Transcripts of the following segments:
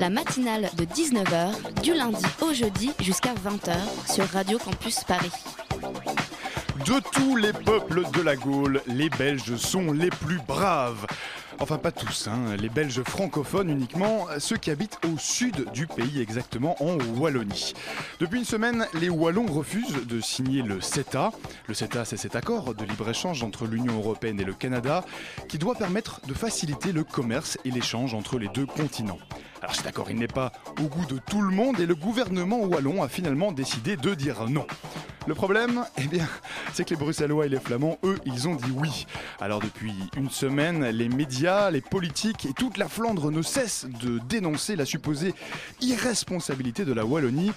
La matinale de 19h, du lundi au jeudi jusqu'à 20h sur Radio Campus Paris. De tous les peuples de la Gaule, les Belges sont les plus braves. Enfin, pas tous, hein. les Belges francophones uniquement, ceux qui habitent au sud du pays, exactement en Wallonie. Depuis une semaine, les Wallons refusent de signer le CETA. Le CETA, c'est cet accord de libre-échange entre l'Union européenne et le Canada qui doit permettre de faciliter le commerce et l'échange entre les deux continents. Alors cet accord, il n'est pas au goût de tout le monde et le gouvernement wallon a finalement décidé de dire non. Le problème, eh bien, c'est que les Bruxellois et les Flamands, eux, ils ont dit oui. Alors depuis une semaine, les médias, les politiques et toute la Flandre ne cessent de dénoncer la supposée irresponsabilité de la Wallonie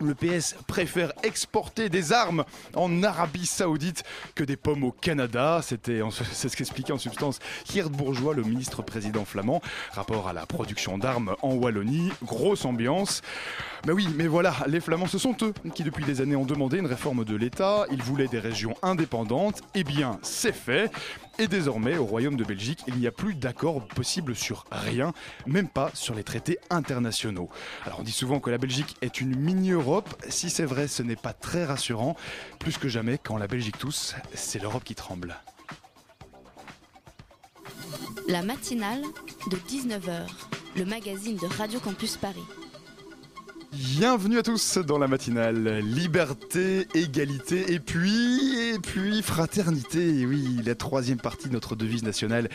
le PS préfère exporter des armes en Arabie Saoudite que des pommes au Canada. C'était, c'est ce qu'expliquait en substance Geert Bourgeois, le ministre président flamand. Rapport à la production d'armes en Wallonie. Grosse ambiance. Mais oui, mais voilà, les Flamands, ce sont eux qui depuis des années ont demandé une réforme de l'État. Ils voulaient des régions indépendantes. Eh bien, c'est fait. Et désormais, au Royaume de Belgique, il n'y a plus d'accord possible sur rien, même pas sur les traités internationaux. Alors on dit souvent que la Belgique est une mini-Europe. Si c'est vrai, ce n'est pas très rassurant. Plus que jamais, quand la Belgique tousse, c'est l'Europe qui tremble. La matinale de 19h, le magazine de Radio Campus Paris. Bienvenue à tous dans la matinale. Liberté, égalité et puis, et puis fraternité. Oui, la troisième partie de notre devise nationale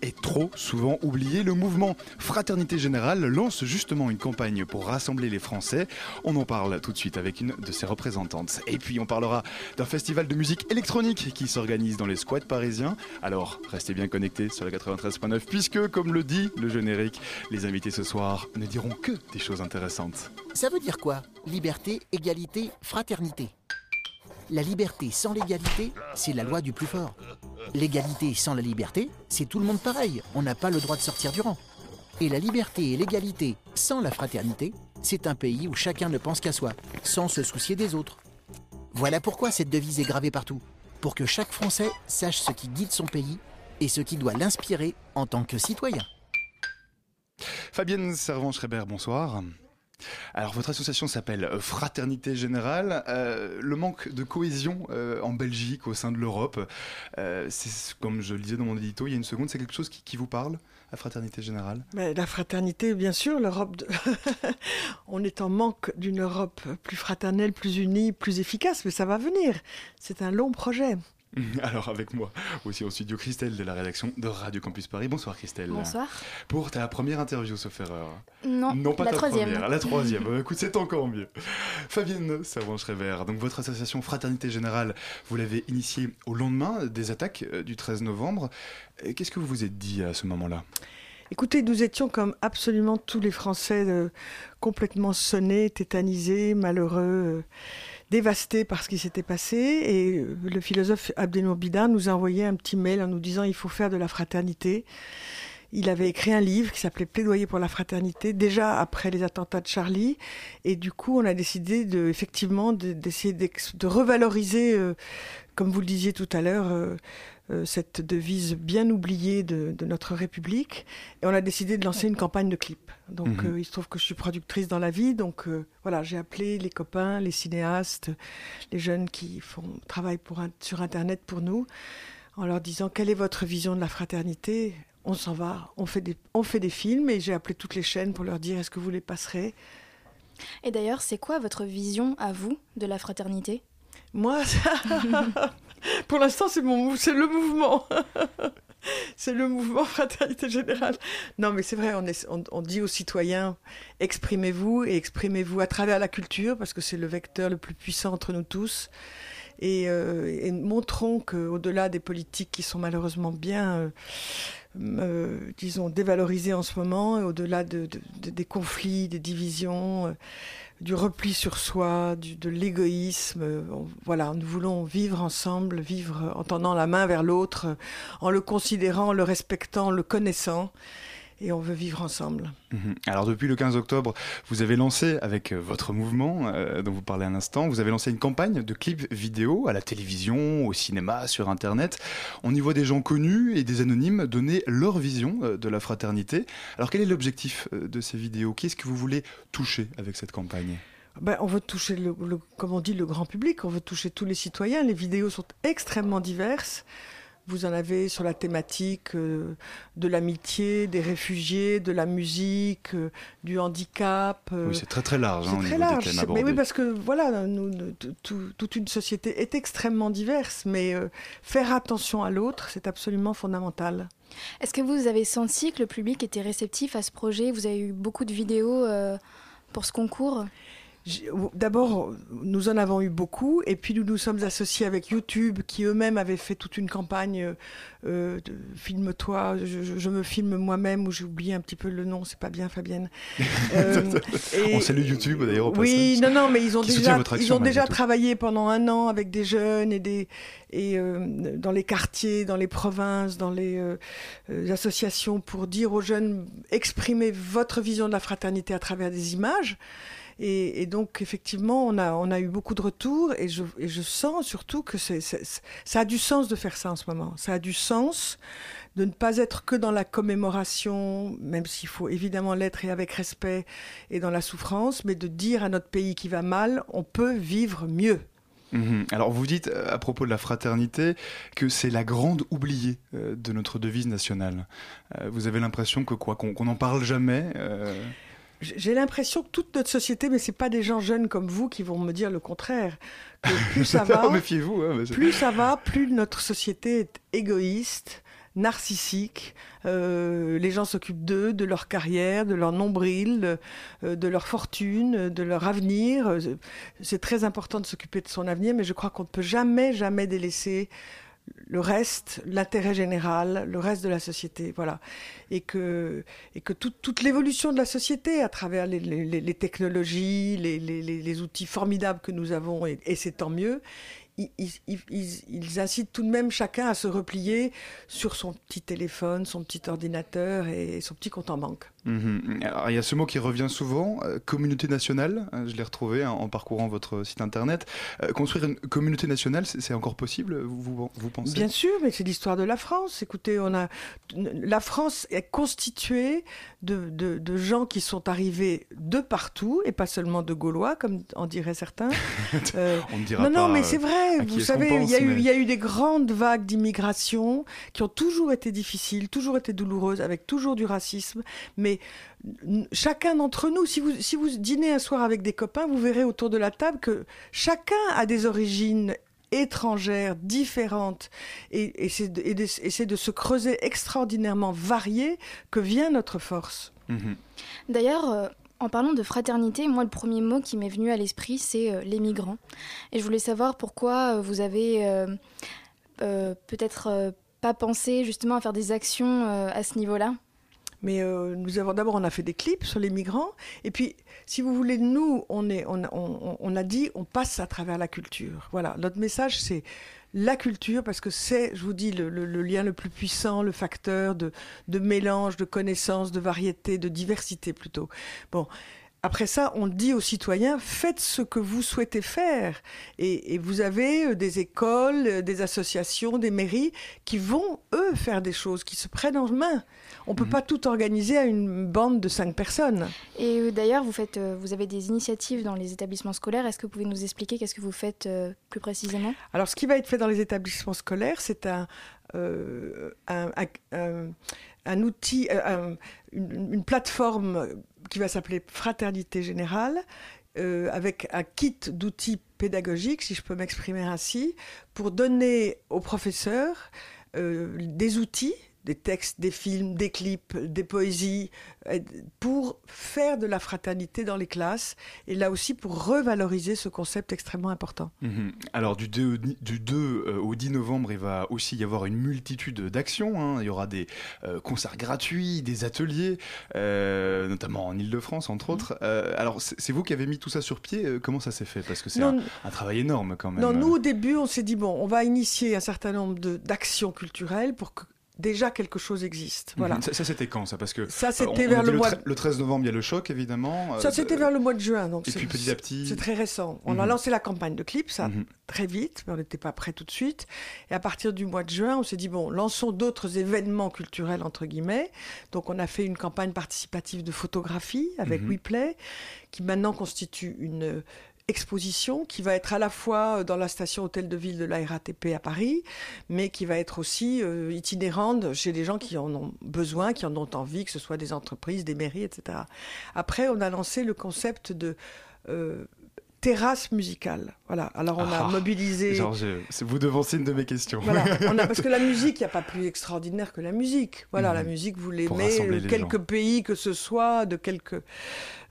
est trop souvent oubliée. Le mouvement Fraternité Générale lance justement une campagne pour rassembler les Français. On en parle tout de suite avec une de ses représentantes. Et puis on parlera d'un festival de musique électronique qui s'organise dans les squats parisiens. Alors restez bien connectés sur le 93.9 puisque, comme le dit le générique, les invités ce soir ne diront que des choses intéressantes. Ça veut dire quoi? Liberté, égalité, fraternité. La liberté sans l'égalité, c'est la loi du plus fort. L'égalité sans la liberté, c'est tout le monde pareil, on n'a pas le droit de sortir du rang. Et la liberté et l'égalité sans la fraternité, c'est un pays où chacun ne pense qu'à soi, sans se soucier des autres. Voilà pourquoi cette devise est gravée partout, pour que chaque Français sache ce qui guide son pays et ce qui doit l'inspirer en tant que citoyen. Fabienne Servan-Schreiber, bonsoir. Alors, votre association s'appelle Fraternité Générale. Euh, le manque de cohésion euh, en Belgique, au sein de l'Europe, euh, c'est comme je le disais dans mon édito il y a une seconde, c'est quelque chose qui, vous parle, la Fraternité Générale? Mais la fraternité, bien sûr, l'Europe. On est en manque d'une Europe plus fraternelle, plus unie, plus efficace, mais ça va venir. C'est un long projet. Alors, avec moi aussi au studio, Christelle de la rédaction de Radio Campus Paris. Bonsoir Christelle. Bonsoir. Pour ta première interview, sauf erreur. Non, Non, pas la ta troisième. première, la troisième. Euh, Écoute, c'est encore mieux. Fabienne Servan-Schreiber, donc votre association Fraternité Générale, vous l'avez initiée au lendemain des attaques euh, du 13 novembre. Et Qu'est-ce que vous vous êtes dit à ce moment-là? Écoutez, nous étions comme absolument tous les Français euh, complètement sonnés, tétanisés, malheureux, euh, dévastés par ce qui s'était passé. Et euh, le philosophe Abdelnour Bidar nous a envoyé un petit mail en nous disant il faut faire de la fraternité. Il avait écrit un livre qui s'appelait Plaidoyer pour la fraternité, déjà après les attentats de Charlie. Et du coup, on a décidé de, effectivement de- d'essayer de revaloriser, euh, comme vous le disiez tout à l'heure, euh, cette devise bien oubliée de, de notre République. Et on a décidé de lancer une campagne de clips. Donc, Mhm. euh, il se trouve que je suis productrice dans la vie. Donc, euh, voilà, j'ai appelé les copains, les cinéastes, les jeunes qui font travaillent pour sur Internet pour nous, en leur disant quelle est votre vision de la fraternité? On s'en va, on fait, des, on fait des films et j'ai appelé toutes les chaînes pour leur dire est-ce que vous les passerez? Et d'ailleurs, c'est quoi votre vision à vous de la fraternité? Moi, ça- pour l'instant, c'est le mouvement. c'est le mouvement Fraternité Générale. Non, mais c'est vrai, on, dit aux citoyens, exprimez-vous et exprimez-vous à travers la culture, parce que c'est le vecteur le plus puissant entre nous tous. Et, euh, et montrons qu'au-delà des politiques qui sont malheureusement bien, euh, euh, disons, dévalorisées en ce moment, au-delà de, de- de- des conflits, des divisions, euh, du repli sur soi, de l'égoïsme. Voilà, nous voulons vivre ensemble, vivre en tendant la main vers l'autre, en le considérant, le respectant, le connaissant et on veut vivre ensemble. Mhm. Alors depuis le 15 octobre, vous avez lancé avec euh, votre mouvement euh, dont vous parlez un instant, vous avez lancé une campagne de clips vidéo à la télévision, au cinéma, sur Internet. On y voit des gens connus et des anonymes donner leur vision euh, de la fraternité. Alors quel est l'objectif de ces vidéos? Qui est-ce que vous voulez toucher avec cette campagne? Ben, on veut toucher, le, comme on dit, le grand public, on veut toucher tous les citoyens. Les vidéos sont extrêmement diverses. Vous en avez sur la thématique euh, de l'amitié, des réfugiés, de la musique, euh, du handicap. Euh. oui, c'est très très large. C'est hein, très large. mais oui, parce que voilà, nous, toute une société est extrêmement diverse, mais faire attention à l'autre, c'est absolument fondamental. Est-ce que vous avez senti que le public était réceptif à ce projet? Vous avez eu beaucoup de vidéos pour ce concours? D'abord, nous en avons eu beaucoup, et puis nous nous sommes associés avec YouTube, qui eux-mêmes avaient fait toute une campagne euh, de Filme-toi, je, me filme moi-même, ou j'ai oublié un petit peu le nom, c'est pas bien, Fabienne. Euh, On salue YouTube d'ailleurs. Oui, non, non, mais ils ont déjà, ils ont déjà travaillé pendant un an avec des jeunes et des et euh, dans les quartiers, dans les provinces, dans les associations pour dire aux jeunes exprimez votre vision de la fraternité à travers des images. Et, donc, effectivement, on a, eu beaucoup de retours et je, sens surtout que ça a du sens de faire ça en ce moment. Ça a du sens de ne pas être que dans la commémoration, même s'il faut évidemment l'être et avec respect et dans la souffrance, mais de dire à notre pays qui va mal, on peut vivre mieux. Mhm. Alors vous dites euh, à propos de la fraternité que c'est la grande oubliée euh, de notre devise nationale. Euh, vous avez l'impression que quoi qu'on n'en parle jamais j'ai l'impression que toute notre société, mais c'est pas des gens jeunes comme vous qui vont me dire le contraire. Que plus ça va. Hein, plus ça va, plus notre société est égoïste, narcissique. Euh, les gens s'occupent d'eux, de leur carrière, de leur nombril, de, euh, de, leur fortune, de leur avenir. C'est très important de s'occuper de son avenir, mais je crois qu'on ne peut jamais, jamais délaisser le reste, l'intérêt général, le reste de la société, voilà, et que et que toute l'évolution de la société à travers les, technologies, les, outils formidables que nous avons, et c'est tant mieux, ils, incitent tout de même chacun à se replier sur son petit téléphone, son petit ordinateur et son petit compte en banque. Mhm. il y a ce mot qui revient souvent, euh, communauté nationale, hein, je l'ai retrouvé hein, en parcourant votre site internet. Euh, construire une communauté nationale, c'est encore possible, vous, vous pensez? Bien sûr, mais c'est l'histoire de la France. Écoutez, on a, la France est constituée de, de, gens qui sont arrivés de partout, et pas seulement de Gaulois, comme en diraient certains. Euh, on ne dira non, non, mais c'est vrai, vous savez, il y, a eu, il y a eu des grandes vagues d'immigration qui ont toujours été difficiles, toujours été douloureuses, avec toujours du racisme, mais chacun d'entre nous, si vous, si vous dînez un soir avec des copains, vous verrez autour de la table que chacun a des origines étrangères, différentes, et, et c'est de, de, se creuser extraordinairement varié que vient notre force. Mhm. D'ailleurs, euh, en parlant de fraternité, moi, le premier mot qui m'est venu à l'esprit, c'est euh, les migrants. Et je voulais savoir pourquoi euh, vous avez peut-être pas pensé justement à faire des actions à ce niveau-là mais euh, nous avons d'abord, on a fait des clips sur les migrants. Et puis, si vous voulez, nous, on, on a dit, on passe à travers la culture. Voilà, notre message, c'est la culture, parce que c'est, je vous dis, le, lien le plus puissant, le facteur de, de mélange, de connaissances, de variété, de diversité plutôt. Bon, après ça, on dit aux citoyens, faites ce que vous souhaitez faire. Et, vous avez euh, des écoles, euh, des associations, des mairies qui vont, eux, faire des choses, qui se prennent en main. On ne peut mhm. pas tout organiser à une bande de cinq personnes. Et euh, d'ailleurs, vous, faites, vous avez des initiatives dans les établissements scolaires. Est-ce que vous pouvez nous expliquer qu'est-ce que vous faites plus précisément? Alors, ce qui va être fait dans les établissements scolaires, c'est un, un, outil, une, plateforme qui va s'appeler Fraternité Générale, euh, avec un kit d'outils pédagogiques, si je peux m'exprimer ainsi, pour donner aux professeurs euh, des outils des textes, des films, des clips, des poésies, euh, pour faire de la fraternité dans les classes et là aussi pour revaloriser ce concept extrêmement important. Mhm. Alors du 2, du 2 euh, au 10 novembre, il va aussi y avoir une multitude d'actions. hein. Il y aura des euh, concerts gratuits, des ateliers, euh, notamment en Ile-de-France entre autres. Euh, alors c'est vous qui avez mis tout ça sur pied. Euh, Comment ça s'est fait? Parce que c'est un, un travail énorme quand même. Non, nous au début, on s'est dit bon, on va initier un certain nombre d'actions culturelles pour que déjà quelque chose existe. Voilà. Mhm. Ça, ça, c'était quand ça? Parce que Ça, euh, c'était on vers le mois. tre- le 13 novembre, il y a le choc évidemment. Ça, Euh, c'était euh, vers le mois de juin. Donc Et c'est- puis petit à petit. C'est très récent. On a Mhm. lancé la campagne de clips, ça Mhm. très vite, mais on n'était pas prêt tout de suite. Et à partir du mois de juin, on s'est dit bon, lançons d'autres événements culturels entre guillemets. Donc on a fait une campagne participative de photographie avec. WePlay, qui maintenant constitue une euh, exposition qui va être à la fois dans la station hôtel de ville de la RATP à Paris, mais qui va être aussi euh, itinérante chez des gens qui en ont besoin, qui en ont envie, que ce soit des entreprises, des mairies, etc. Après, on a lancé le concept de euh, terrasse musicale. Voilà. Alors on Ah, a mobilisé. Genre, je- vous devancez une de mes questions. Voilà, on a, parce que la musique, il n'y a pas plus extraordinaire que la musique. Voilà, Mhm. la musique, vous l'aimez, de les quelque gens. pays que ce soit, de quelque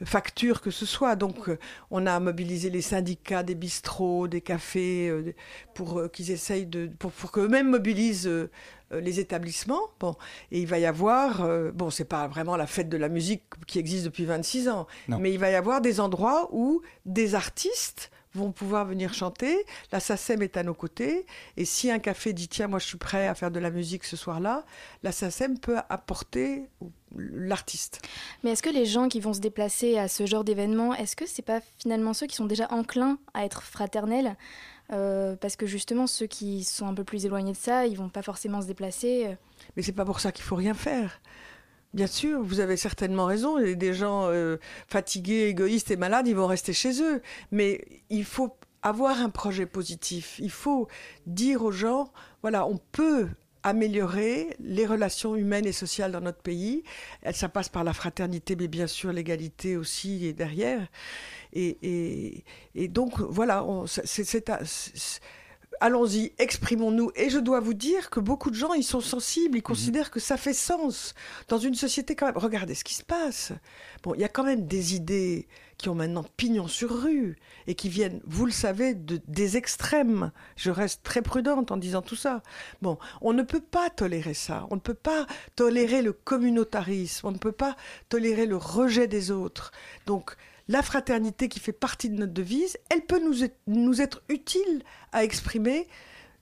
facture que ce soit. Donc, euh, on a mobilisé les syndicats des bistrots, des cafés, euh, pour euh, qu'ils essayent de, pour, pour qu'eux-mêmes mobilisent euh, euh, les établissements. Bon, et il va y avoir, euh, bon, c'est pas vraiment la fête de la musique qui existe depuis 26 ans, Non. mais il va y avoir des endroits où des artistes vont pouvoir venir chanter. La SACEM est à nos côtés. Et si un café dit, tiens, moi je suis prêt à faire de la musique ce soir-là, la SACEM peut apporter l'artiste. Mais est-ce que les gens qui vont se déplacer à ce genre d'événement, est-ce que c'est pas finalement ceux qui sont déjà enclins à être fraternels Euh, Parce que justement, ceux qui sont un peu plus éloignés de ça, ils vont pas forcément se déplacer. euh. Mais c'est pas pour ça qu'il faut rien faire. Bien sûr, vous avez certainement raison. Et des gens euh, fatigués, égoïstes et malades, ils vont rester chez eux. Mais il faut avoir un projet positif. Il faut dire aux gens, voilà, on peut améliorer les relations humaines et sociales dans notre pays. Ça passe par la fraternité, mais bien sûr l'égalité aussi est derrière. Et, donc voilà, c'est- allons-y, exprimons-nous. Et je dois vous dire que beaucoup de gens, ils sont sensibles, ils considèrent que ça fait sens dans une société quand même. Regardez ce qui se passe. Bon, il y a quand même des idées qui ont maintenant pignon sur rue et qui viennent, vous le savez, de, des extrêmes. Je reste très prudente en disant tout ça. Bon, on ne peut pas tolérer ça. On ne peut pas tolérer le communautarisme. On ne peut pas tolérer le rejet des autres. Donc, la fraternité qui fait partie de notre devise, elle peut nous être, nous être utile à exprimer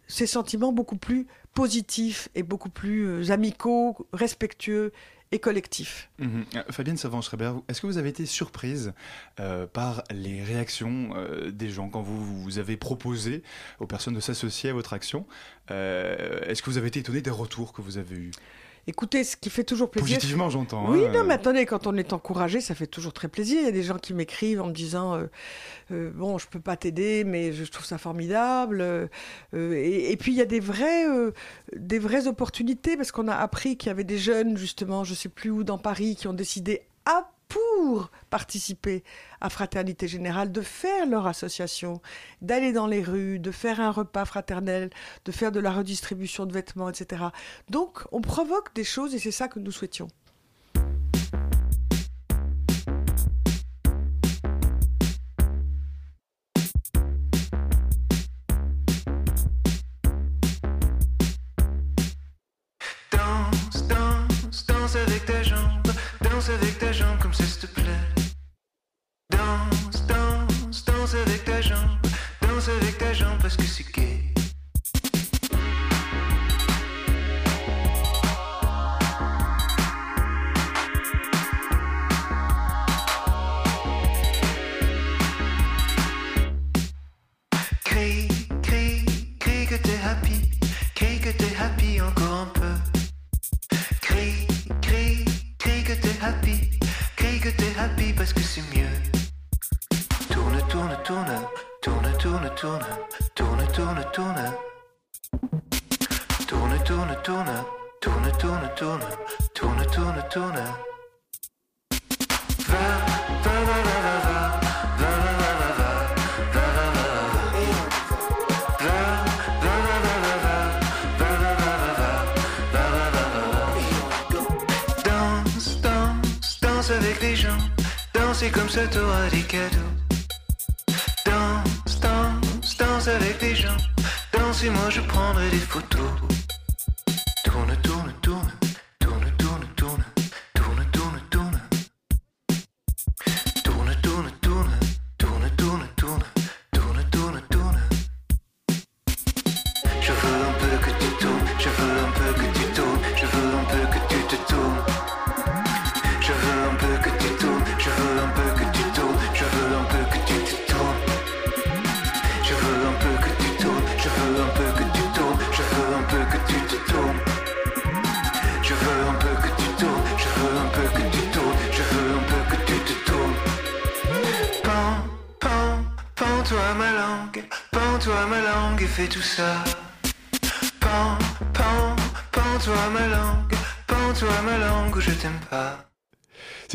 ces sentiments beaucoup plus positifs et beaucoup plus euh, amicaux, respectueux et collectifs. Mhm. Euh, Fabienne Savant-Schreiber, est-ce que vous avez été surprise euh, par les réactions des gens quand vous, vous avez proposé aux personnes de s'associer à votre action? Est-ce que vous avez été étonné des retours que vous avez eus? Écoutez, ce qui fait toujours plaisir. Positivement, j'entends. Oui, hein, non, euh, mais attendez, quand on est encouragé, ça fait toujours très plaisir. Il y a des gens qui m'écrivent en me disant euh, euh, Bon, je peux pas t'aider, mais je trouve ça formidable. Euh, et, et puis, il y a des vraies, euh, des vraies opportunités, parce qu'on a appris qu'il y avait des jeunes, justement, je sais plus où, dans Paris, qui ont décidé à pour participer à Fraternité Générale, de faire leur association, d'aller dans les rues, de faire un repas fraternel, de faire de la redistribution de vêtements, etc. Donc, on provoque des choses et c'est ça que nous souhaitions. Avec ta jambe, danse avec ta jambe parce que c'est gay. avec les gens. Danser comme ça, t'auras des cadeaux. Danse, danse, danse avec les gens. Danse et moi, je prendrai des photos.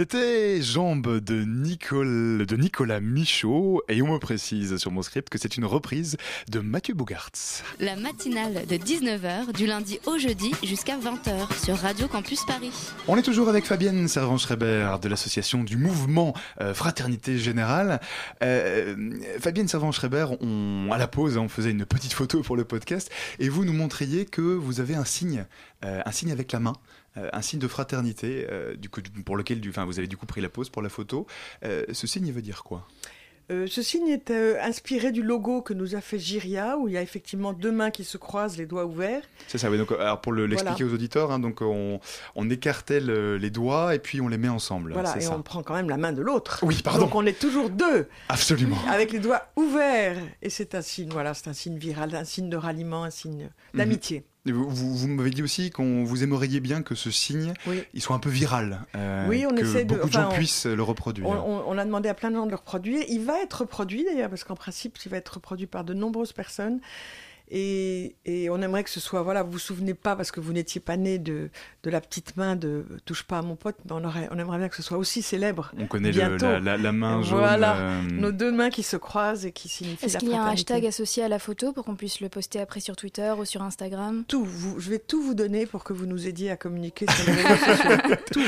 C'était Jambes de, Nicole, de Nicolas Michaud et on me précise sur mon script que c'est une reprise de Mathieu Bougartz. La matinale de 19h du lundi au jeudi jusqu'à 20h sur Radio Campus Paris. On est toujours avec Fabienne Servan-Schreiber de l'association du mouvement euh, Fraternité Générale. Euh, Fabienne Servan-Schreiber, on, à la pause, on faisait une petite photo pour le podcast et vous nous montriez que vous avez un signe, euh, un signe avec la main. Euh, un signe de fraternité, euh, du coup, pour lequel du, vous avez du coup pris la pause pour la photo. Euh, ce signe, veut dire quoi? Euh, ce signe est euh, inspiré du logo que nous a fait Giria, où il y a effectivement deux mains qui se croisent, les doigts ouverts. C'est ça, oui. Donc, alors pour le- l'expliquer aux auditeurs, hein, donc on, on écartèle les doigts et puis on les met ensemble. Voilà, et ça. on prend quand même la main de l'autre. Oui, pardon. Donc on est toujours deux, Absolument. avec les doigts ouverts. Et c'est un signe, voilà, c'est un signe viral, un signe de ralliement, un signe d'amitié. Et Vous, vous, vous m'avez dit aussi qu'on vous aimeriez bien que ce signe, Oui. il soit un peu viral, euh, Oui, on que essaie de- beaucoup de gens on- puissent le reproduire. On- on a demandé à plein de gens de le reproduire. Il va être reproduit d'ailleurs, parce qu'en principe, il va être reproduit par de nombreuses personnes. Et, et on aimerait que ce soit, voilà, vous vous souvenez pas, parce que vous n'étiez pas né de, de la petite main de Touche pas à mon pote, mais on, aurait, on aimerait bien que ce soit aussi célèbre. On connaît le- la, la- la main jaune. Voilà, euh, nos deux mains qui se croisent et qui signifient Est-ce qu'il y a un hashtag associé à la photo pour qu'on puisse le poster après sur Twitter ou sur Instagram? Tout, vous- je vais tout vous donner pour que vous nous aidiez à communiquer sur les réseaux sociaux. Tout.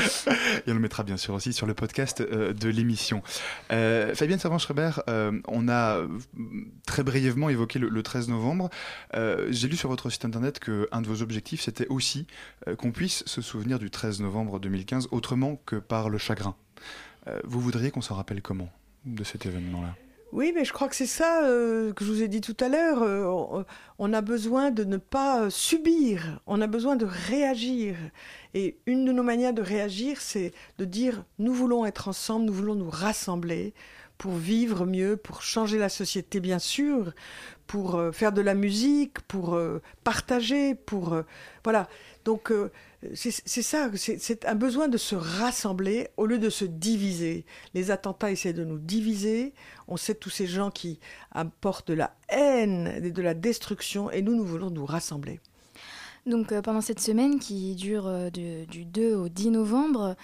Et on le mettra bien sûr aussi sur le podcast euh, de l'émission. Euh, Fabienne Servan-Schreiber, euh, on a très brièvement évoqué le, le 13 novembre. Euh, J'ai lu sur votre site internet qu'un de vos objectifs, c'était aussi euh, qu'on puisse se souvenir du 13 novembre 2015 autrement que par le chagrin. Euh, vous voudriez qu'on s'en rappelle comment de cet événement-là? Oui, mais je crois que c'est ça que je vous ai dit tout à l'heure. On, a besoin de ne pas subir, on a besoin de réagir. Et une de nos manières de réagir, c'est de dire nous voulons être ensemble, nous voulons nous rassembler pour vivre mieux, pour changer la société, bien sûr, pour euh, faire de la musique, pour euh, partager, pour... euh, voilà. Donc, c'est ça, c'est un besoin de se rassembler au lieu de se diviser. Les attentats essaient de nous diviser. On sait tous ces gens qui apportent de la haine et de la destruction, et nous, nous voulons nous rassembler. Donc pendant cette semaine qui dure du 2 au 10 novembre,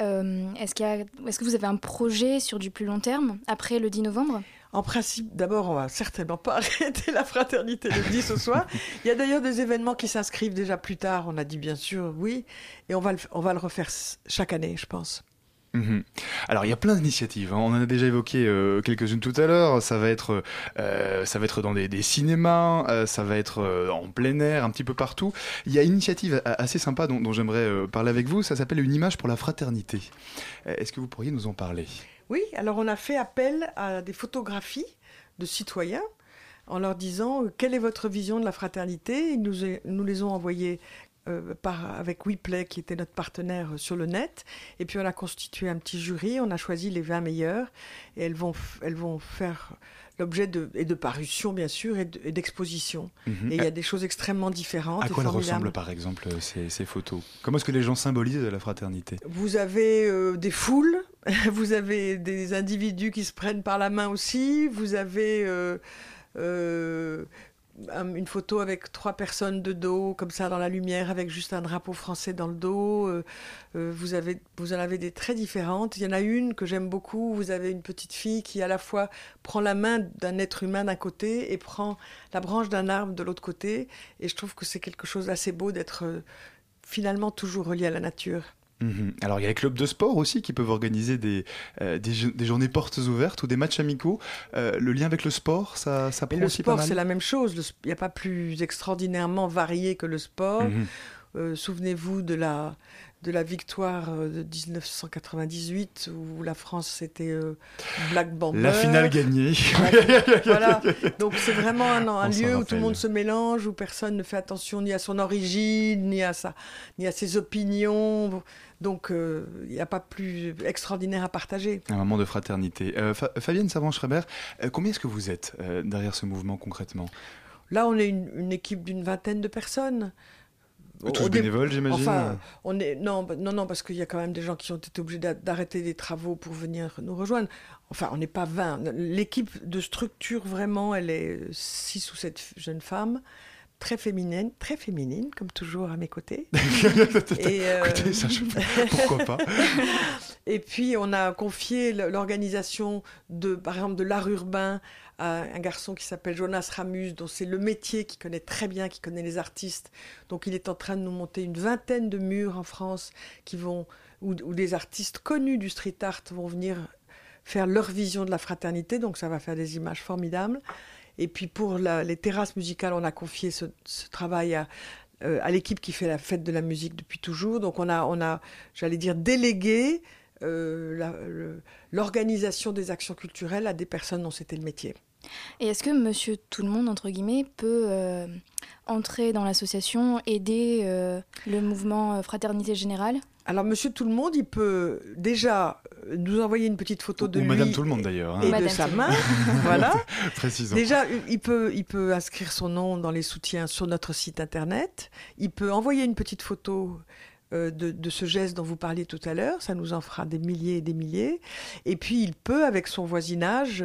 euh, est-ce que vous avez un projet sur du plus long terme après le 10 novembre? En principe, d'abord, on va certainement pas arrêter la fraternité le 10 au soir. Il y a d'ailleurs des événements qui s'inscrivent déjà plus tard. On a dit bien sûr oui, et on va le, refaire chaque année, je pense. Mhm. Alors il y a plein d'initiatives. hein. On en a déjà évoqué euh, quelques-unes tout à l'heure. Ça va être, euh, ça va être dans des, cinémas, euh, ça va être en plein air, un petit peu partout. Il y a une initiative assez sympa dont, dont j'aimerais parler avec vous. Ça s'appelle une image pour la fraternité. Est-ce que vous pourriez nous en parler? Oui, alors on a fait appel à des photographies de citoyens en leur disant quelle est votre vision de la fraternité? Ils nous, nous les ont envoyées euh, par, avec WePlay, qui était notre partenaire euh, sur le net. Et puis on a constitué un petit jury, on a choisi les 20 meilleures, et elles vont, elles vont faire l'objet de, et de parution, bien sûr, et de- et d'exposition. Mhm. Et il y a des choses extrêmement différentes. À quoi elles ressemblent par exemple euh, ces, ces photos? Comment est-ce que les gens symbolisent la fraternité? Vous avez euh, des foules, vous avez des individus qui se prennent par la main aussi, vous avez euh, euh, une photo avec trois personnes de dos, comme ça dans la lumière, avec juste un drapeau français dans le dos. euh, euh, vous, avez, vous en avez des très différentes. Il y en a une que j'aime beaucoup, vous avez une petite fille qui à la fois prend la main d'un être humain d'un côté et prend la branche d'un arbre de l'autre côté. Et je trouve que c'est quelque chose d'assez beau d'être euh, finalement toujours relié à la nature. Mhm. Alors il y a les clubs de sport aussi qui peuvent organiser des, euh, des, jo- des journées portes ouvertes ou des matchs amicaux. Euh, le lien avec le sport, ça, ça prend le aussi sport, c'est la même chose. Il n'y a pas plus extraordinairement varié que le sport. Mhm. Euh, Souvenez-vous de la, de la victoire euh, de 1998 où la France était euh, Black Bomber. La finale gagnée. voilà. Donc c'est vraiment un, lieu où tout le monde se mélange, où personne ne fait attention ni à son origine, ni à, sa, ni à ses opinions. Donc euh, il n'y a pas plus extraordinaire à partager. Un moment de fraternité. Euh, Fa- Fabienne Savant-Schreiber, euh, combien est-ce que vous êtes euh, derrière ce mouvement concrètement? Là, on est une, une équipe d'une vingtaine de personnes. Tous bénévoles, j'imagine Enfin, on est non, bah, non, non, parce qu'il y a quand même des gens qui ont été obligés d'a- d'arrêter des travaux pour venir nous rejoindre. Enfin, on n'est pas 20. L'équipe de structure, vraiment, elle est 6 ou 7 jeunes femmes, très féminines, très féminines, comme toujours à mes côtés. Et, euh, Écoutez, ça, je- pourquoi pas? Et puis, on a confié l'organisation de, par exemple, de l'art urbain à un garçon qui s'appelle Jonas Ramus, dont c'est le métier qu'il connaît très bien, qui connaît les artistes. Donc, il est en train de nous monter une vingtaine de murs en France qui vont, où, des artistes connus du street art vont venir faire leur vision de la fraternité. Donc, ça va faire des images formidables. Et puis, pour les terrasses musicales, on a confié ce, travail à, euh, à l'équipe qui fait la fête de la musique depuis toujours. Donc, on a, on a j'allais dire, délégué euh, l'organisation des actions culturelles à des personnes dont c'était le métier. Et est-ce que monsieur tout le monde, entre guillemets, peut euh, entrer dans l'association, aider euh, le mouvement euh, Fraternité Générale? Alors, monsieur tout le monde, il peut déjà nous envoyer une petite photo de Ou lui Madame tout le monde d'ailleurs. hein. et de Madame sa tout le main. monde. voilà. Précisons. Déjà, il peut, il peut inscrire son nom dans les soutiens sur notre site internet. Il peut envoyer une petite photo euh, de, de ce geste dont vous parliez tout à l'heure. Ça nous en fera des milliers et des milliers. Et puis, il peut, avec son voisinage,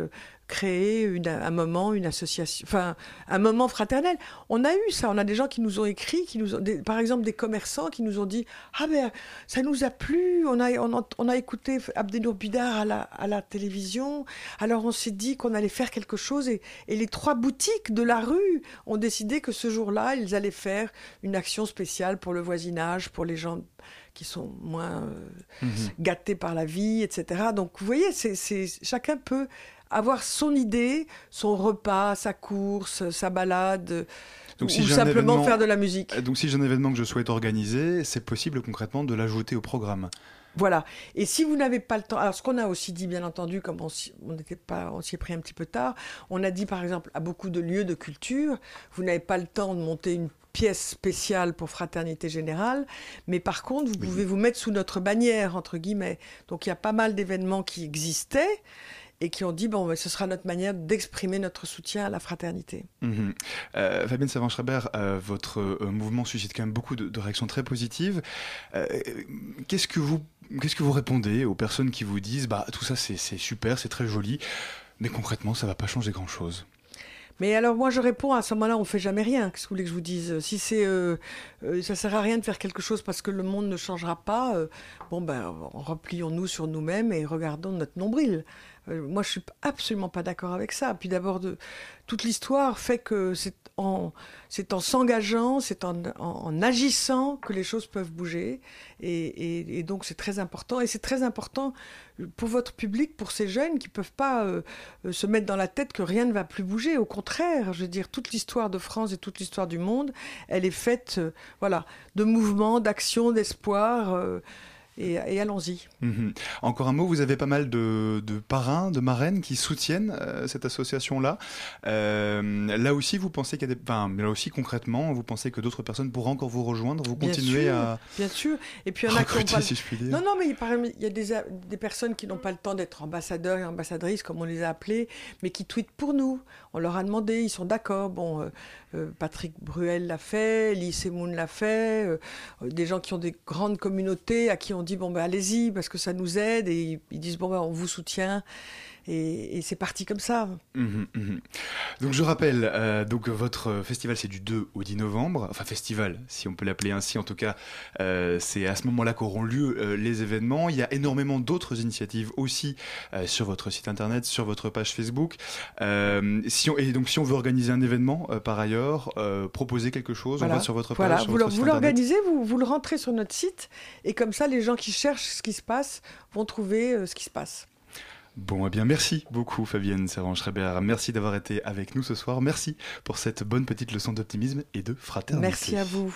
créer une- un moment, une association, enfin, un moment fraternel. On a eu ça. On a des gens qui nous ont écrit, qui nous ont, des- par exemple, des commerçants qui nous ont dit Ah ben, ça nous a plu. On a, on a, on a écouté Abdenour Bidar à la, à la télévision. Alors, on s'est dit qu'on allait faire quelque chose. Et, et les trois boutiques de la rue ont décidé que ce jour-là, ils allaient faire une action spéciale pour le voisinage, pour les gens qui sont moins euh, Mhm. gâtés par la vie, etc. Donc, vous voyez, c'est, chacun peut avoir son idée, son repas, sa course, sa balade, Donc, ou si simplement événement- faire de la musique. Euh, Donc si j'ai un événement que je souhaite organiser, c'est possible concrètement de l'ajouter au programme. Voilà. Et si vous n'avez pas le temps, alors ce qu'on a aussi dit, bien entendu, comme on pas, on s'y est pris un petit peu tard, on a dit par exemple à beaucoup de lieux de culture, vous n'avez pas le temps de monter une pièce spéciale pour Fraternité Générale, mais par contre, vous pouvez vous mettre sous notre bannière, entre guillemets. Donc il y a pas mal d'événements qui existaient et qui ont dit, bon, ce sera notre manière d'exprimer notre soutien à la fraternité. Mhm. Euh, Fabienne Savant-Schreiber, euh, votre euh, mouvement suscite quand même beaucoup de, de réactions très positives. Qu'est-ce que vous qu'est-ce que vous répondez aux personnes qui vous disent bah tout ça c'est super, c'est très joli, mais concrètement ça va pas changer grand chose. Mais alors moi je réponds à ce moment-là, on fait jamais rien. Qu'est-ce que vous voulez que je vous dise? Si c'est, euh, euh, ça sert à rien de faire quelque chose parce que le monde ne changera pas. euh, bon ben, replions-nous sur nous-mêmes et regardons notre nombril. Euh, moi je suis absolument pas d'accord avec ça. Puis d'abord, toute l'histoire fait que c'est en, s'engageant, c'est en, agissant que les choses peuvent bouger. Et, donc c'est très important. Et c'est très important pour votre public, pour ces jeunes qui peuvent pas euh, euh, se mettre dans la tête que rien ne va plus bouger. Au contraire, je veux dire, toute l'histoire de France et toute l'histoire du monde, elle est faite, voilà, de mouvements, d'actions, d'espoir. Et, et allons-y. Mhm. Encore un mot, vous avez pas mal de, de parrains, de marraines qui soutiennent euh, cette association-là. Euh, là aussi, vous pensez qu'il y a des... Enfin, là aussi, concrètement, vous pensez que d'autres personnes pourraient encore vous rejoindre, vous continuez à Bien sûr. Et puis il y en a qui pas. si je puis dire. Non, non, mais il y a des, personnes qui n'ont pas le temps d'être ambassadeurs et ambassadrices, comme on les a appelés, mais qui tweetent pour nous. On leur a demandé, ils sont d'accord. Bon, euh, Patrick Bruel l'a fait, Lee Semoun l'a fait, euh, euh, des gens qui ont des grandes communautés, à qui on dit, bon, ben allez-y, parce que ça nous aide, et ils, ils disent, bon, ben on vous soutient. Et, et c'est parti comme ça. Mhm, mhm. Donc je rappelle, euh, donc votre festival c'est du 2 au 10 novembre, enfin festival si on peut l'appeler ainsi en tout cas, euh, c'est à ce moment-là qu'auront lieu euh, les événements. Il y a énormément d'autres initiatives aussi sur votre site internet, sur votre page Facebook. Si on, et donc si on veut organiser un événement par ailleurs, proposer quelque chose, on va sur votre page, Voilà, sur vous, votre l'organisez, vous, vous le rentrez sur notre site, et comme ça, les gens qui cherchent ce qui se passe vont trouver ce qui se passe. Bon, eh bien, merci beaucoup, Fabienne Serran-Schreiber. Merci d'avoir été avec nous ce soir. Merci pour cette bonne petite leçon d'optimisme et de fraternité. Merci à vous.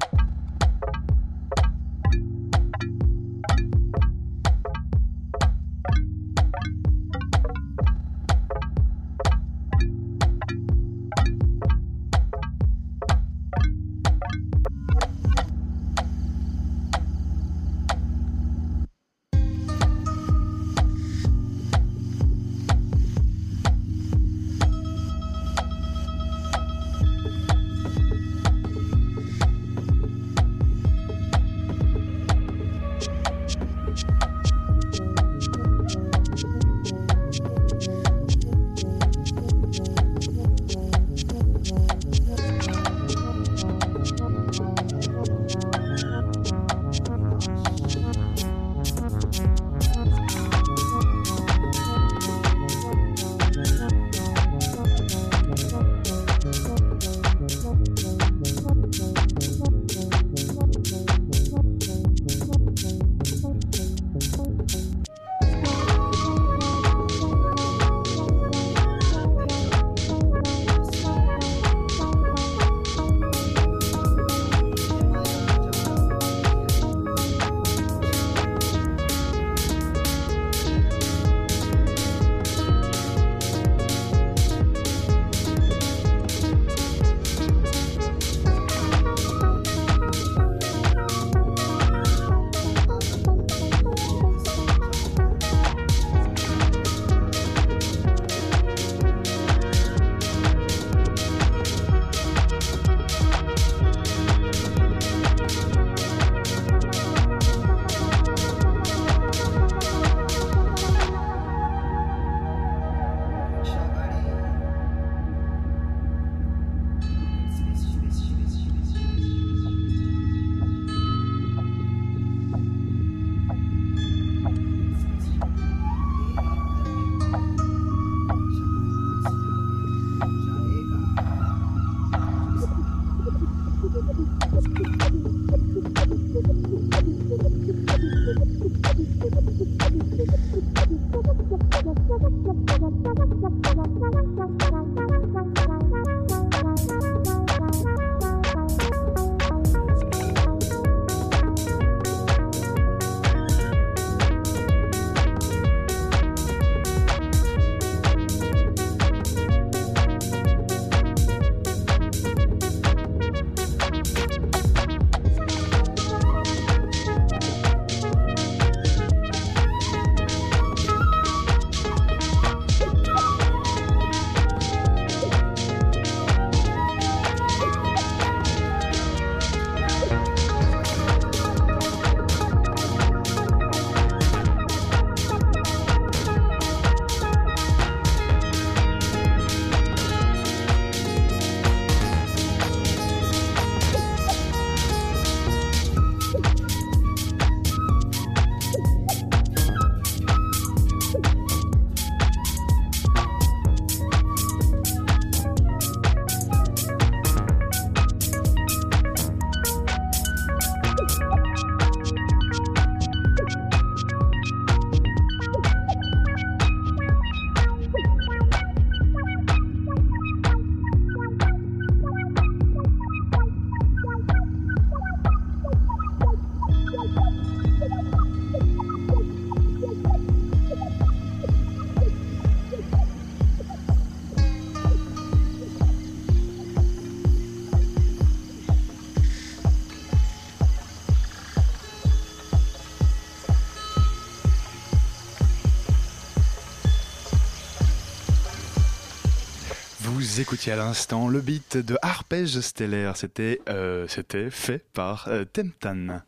Vous écoutiez à l'instant le beat de Arpège Stellaire. C'était euh, c'était fait par euh, Temtan.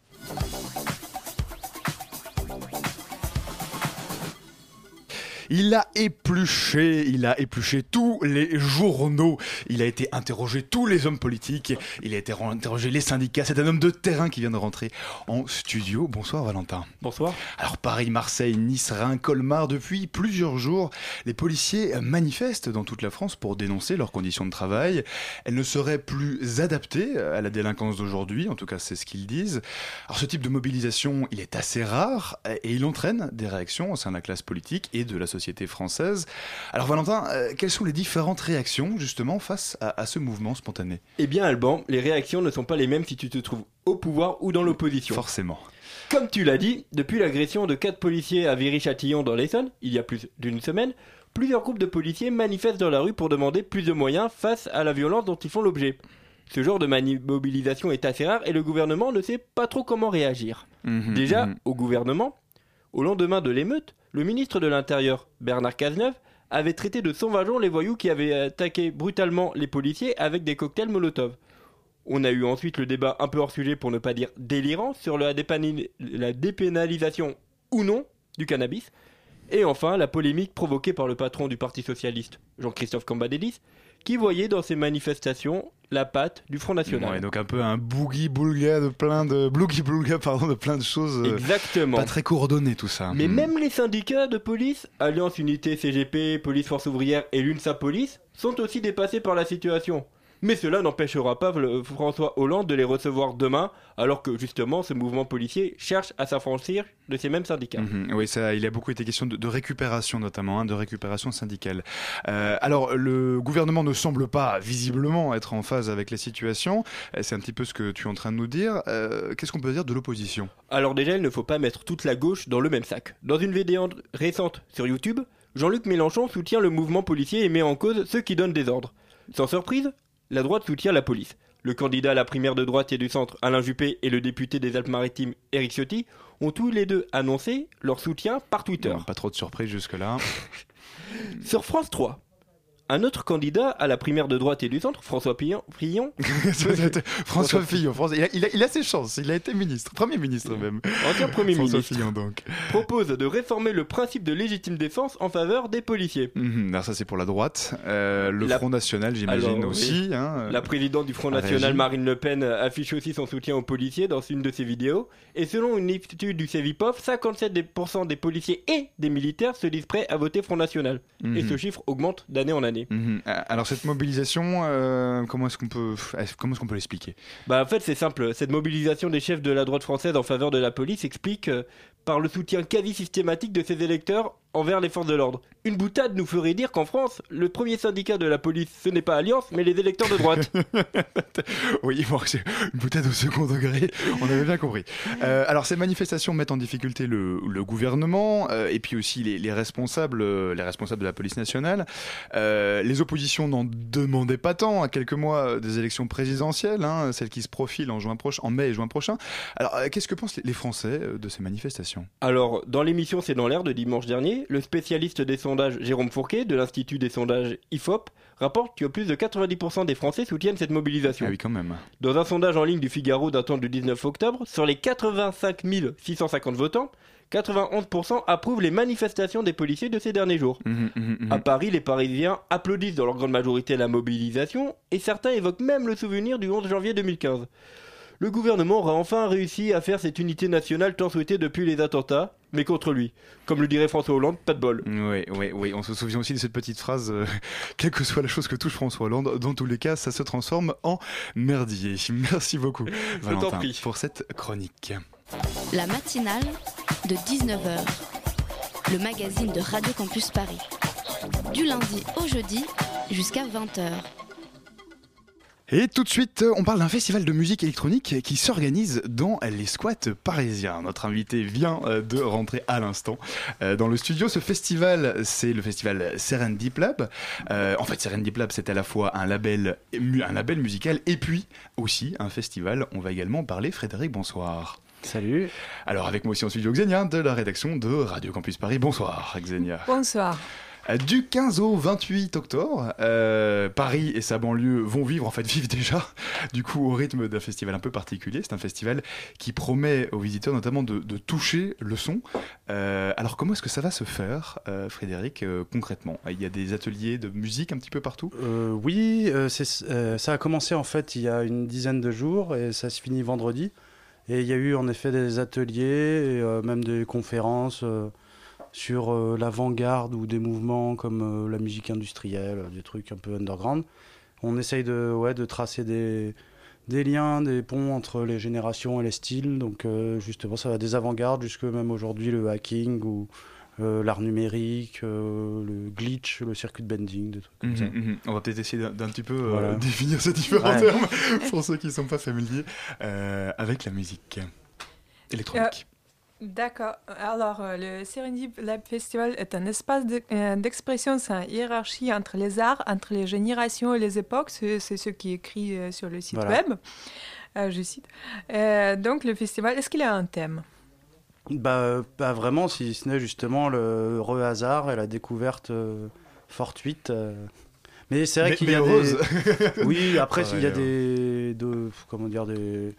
Il a épluché, il a épluché tous les journaux, il a été interrogé tous les hommes politiques, il a été interrogé les syndicats. C'est un homme de terrain qui vient de rentrer en studio. Bonsoir Valentin. Bonsoir. Alors Paris, Marseille, Nice, Reims, Colmar, depuis plusieurs jours, les policiers manifestent dans toute la France pour dénoncer leurs conditions de travail. Elles ne seraient plus adaptées à la délinquance d'aujourd'hui, en tout cas c'est ce qu'ils disent. Alors ce type de mobilisation, il est assez rare et il entraîne des réactions au sein de la classe politique et de la société française. Alors Valentin, euh, quelles sont les différentes réactions justement face à, à ce mouvement spontané? Eh bien Alban, les réactions ne sont pas les mêmes si tu te trouves au pouvoir ou dans l'opposition. Forcément. Comme tu l'as dit, depuis l'agression de quatre policiers à Viry-Châtillon dans l'Essonne, il y a plus d'une semaine, plusieurs groupes de policiers manifestent dans la rue pour demander plus de moyens face à la violence dont ils font l'objet. Ce genre de mobilisation est assez rare et le gouvernement ne sait pas trop comment réagir. Mhm, Déjà, mhm. au gouvernement, au lendemain de l'émeute, le ministre de l'Intérieur, Bernard Cazeneuve, avait traité de sauvageons les voyous qui avaient attaqué brutalement les policiers avec des cocktails Molotov. On a eu ensuite le débat un peu hors sujet pour ne pas dire délirant sur la, la dépénalisation ou non du cannabis. Et enfin, la polémique provoquée par le patron du Parti Socialiste, Jean-Christophe Cambadélis, qui voyait dans ces manifestations la patte du Front National. Ouais, donc un peu un boogie boulga de plein de boogie boulga pardon de plein de choses euh, Exactement. pas très coordonnées tout ça. Mais Mhm. même les syndicats de police, Alliance Unité CGP, Police Force Ouvrière et l'UNSA Police, sont aussi dépassés par la situation. Mais cela n'empêchera pas François Hollande de les recevoir demain, alors que justement ce mouvement policier cherche à s'affranchir de ces mêmes syndicats. Mhm, oui, ça, il a beaucoup été question de, de récupération notamment, hein, de récupération syndicale. Euh, alors, le gouvernement ne semble pas visiblement être en phase avec la situation. Euh, C'est un petit peu ce que tu es en train de nous dire. Euh, Qu'est-ce qu'on peut dire de l'opposition? Alors déjà, il ne faut pas mettre toute la gauche dans le même sac. Dans une vidéo récente sur YouTube, Jean-Luc Mélenchon soutient le mouvement policier et met en cause ceux qui donnent des ordres. Sans surprise, la droite soutient la police. Le candidat à la primaire de droite et du centre, Alain Juppé, et le député des Alpes-Maritimes, Éric Ciotti, ont tous les deux annoncé leur soutien par Twitter. Pas trop de surprise jusque-là. Sur France 3, un autre candidat à la primaire de droite et du centre, François Pillon, Fillon, François Fillon, François- il, a, il a- il a ses chances. Il a été ministre, premier ministre même. ancien Premier François ministre, Fillon donc. propose de réformer le principe de légitime défense en faveur des policiers. Mhm, alors ça c'est pour la droite. Euh, le La- Front National, j'imagine oui. aussi. hein. La présidente du Front a National. Marine Le Pen, affiche aussi son soutien aux policiers dans une de ses vidéos. Et selon une étude du CEVIPOF, 57% des policiers et des militaires se disent prêts à voter Front National. Et Mhm. ce chiffre augmente d'année en année. Mhm. Alors cette mobilisation, euh, comment est-ce qu'on peut, comment est-ce qu'on peut l'expliquer? Bah en fait c'est simple, cette mobilisation des chefs de la droite française en faveur de la police s'explique euh, par le soutien quasi systématique de ses électeurs envers les forces de l'ordre. Une boutade nous ferait dire qu'en France, le premier syndicat de la police, ce n'est pas Alliance, mais les électeurs de droite. Oui, bon, c'est une boutade au second degré, on avait bien compris. Euh, alors ces manifestations mettent en difficulté le, le gouvernement euh, et puis aussi les, les responsables, euh, les responsables de la police nationale. Les oppositions n'en demandaient pas tant à quelques mois des élections présidentielles, hein, celles qui se profilent en juin prochain, en mai et juin prochain. Alors qu'est-ce que pensent les- Français de ces manifestations? Alors, dans l'émission C'est dans l'air de dimanche dernier, le spécialiste des sondages Jérôme Fourquet de l'Institut des sondages IFOP rapporte que plus de 90% des Français soutiennent cette mobilisation. Ah oui, quand même. Dans un sondage en ligne du Figaro datant du 19 octobre, sur les 85 650 votants, 91% approuvent les manifestations des policiers de ces derniers jours. Mhm, mhm, mhm. À Paris, les Parisiens applaudissent dans leur grande majorité la mobilisation et certains évoquent même le souvenir du 11 janvier 2015. Le gouvernement aura enfin réussi à faire cette unité nationale tant souhaitée depuis les attentats, mais contre lui. Comme le dirait François Hollande, pas de bol. Oui, oui, oui. On se souvient aussi de cette petite phrase euh, quelle que soit la chose que touche François Hollande, dans tous les cas, ça se transforme en merdier. Merci beaucoup, t'en Valentin, prie. pour cette chronique. La matinale de 19h. Le magazine de Radio Campus Paris. Du lundi au jeudi jusqu'à 20h. Et tout de suite, on parle d'un festival de musique électronique qui s'organise dans les squats parisiens. Notre invité vient euh, de rentrer à l'instant euh, dans le studio. Ce festival, c'est le festival Serendip Lab. Euh, en fait, Serendip Lab, c'est à la fois un label, un label musical et puis aussi un festival. On va également parler. Frédéric, bonsoir. Salut. Alors avec moi aussi en studio Xenia de la rédaction de Radio Campus Paris. Bonsoir Xenia. Bonsoir. Euh, Du 15 au 28 octobre, euh, Paris et sa banlieue vont vivre, en fait vivent déjà, du coup au rythme d'un festival un peu particulier. C'est un festival qui promet aux visiteurs notamment de, toucher le son. Euh, alors comment est-ce que ça va se faire, Frédéric, concrètement? Il y a des ateliers de musique un petit peu partout? Oui, ça a commencé en fait il y a une dizaine de jours et ça se finit vendredi. Et il y a eu en effet des ateliers et même des conférences sur euh, l'avant-garde ou des mouvements comme euh, la musique industrielle, euh, des trucs un peu underground. On essaye de, ouais, de tracer des, des liens, des ponts entre les générations et les styles. Donc euh, justement, ça va des avant-gardes jusque même aujourd'hui le hacking ou euh, l'art numérique, euh, le glitch, le circuit bending, des trucs comme ça. Mhm, mhm. On va peut-être essayer d'un- petit peu euh, Voilà. définir ces différents Ouais. termes pour ceux qui ne sont pas familiers euh, avec la musique électronique. D'accord. Alors, euh, le Serendip Lab Festival est un espace de- euh, d'expression sans hiérarchie entre les arts, entre les générations et les époques. C'est ce qui est écrit euh, sur le site Voilà. web. Euh, je cite. Euh, donc, le festival, est-ce qu'il a un thème? Bah, pas vraiment, si ce n'est justement le heureux hasard et la découverte euh, fortuite. euh. Mais c'est vrai qu'il y a heureuse. des... Oui, après, il y a Ouais, des... de- comment dire, des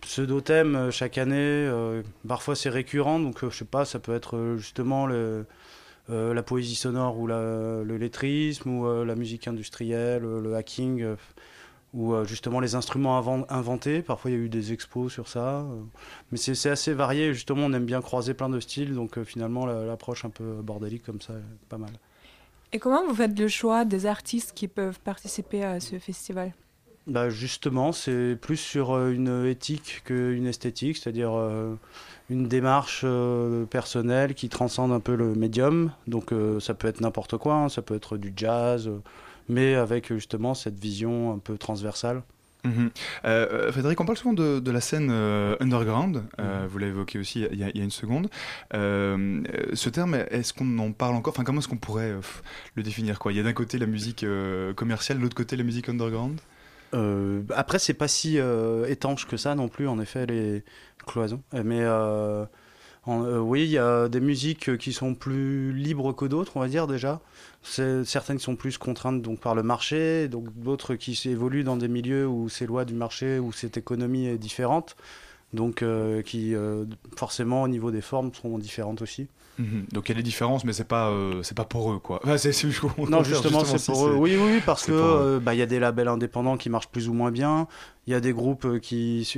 pseudo-thèmes euh, chaque année. euh, parfois, c'est récurrent, donc euh, je sais pas, ça peut être justement la poésie sonore ou le lettrisme ou la musique industrielle, le hacking, ou justement les instruments inven- inventés. Parfois, il y a eu des expos sur ça. mais c'est assez varié. Justement, on aime bien croiser plein de styles. Donc, finalement, la- l'approche un peu bordélique comme ça, pas mal. Et comment vous faites le choix des artistes qui peuvent participer à ce festival? Bah, justement, c'est plus sur euh, une éthique qu'une esthétique, c'est-à-dire euh, une démarche euh, personnelle qui transcende un peu le médium. Donc, ça peut être n'importe quoi, hein, ça peut être du jazz, mais avec justement cette vision un peu transversale. Mhm. Euh, Frédéric, on parle souvent de, de la scène euh, underground, Mhm. vous l'avez évoqué aussi il y, a, il y a une seconde. Ce terme, est-ce qu'on en parle encore? Enfin, comment est-ce qu'on pourrait le définir quoi? Il y a d'un côté la musique commerciale, de l'autre côté la musique underground? Euh, après, c'est pas si euh, étanche que ça non plus, en effet, les cloisons. Euh, Mais oui, il y a des musiques qui sont plus libres que d'autres, on va dire déjà. Certaines sont plus contraintes donc par le marché, donc d'autres qui évoluent dans des milieux où ces lois du marché, où cette économie est différente, donc qui forcément au niveau des formes seront différentes aussi. Mhm. Donc il y a des différences, mais c'est pas, euh, c'est pas pour eux quoi. Enfin, c'est, c'est- au Non, justement, c'est si pour eux. Oui, oui, parce que euh, bah, il y a des labels indépendants qui marchent plus ou moins bien. Il y a des groupes euh, qui,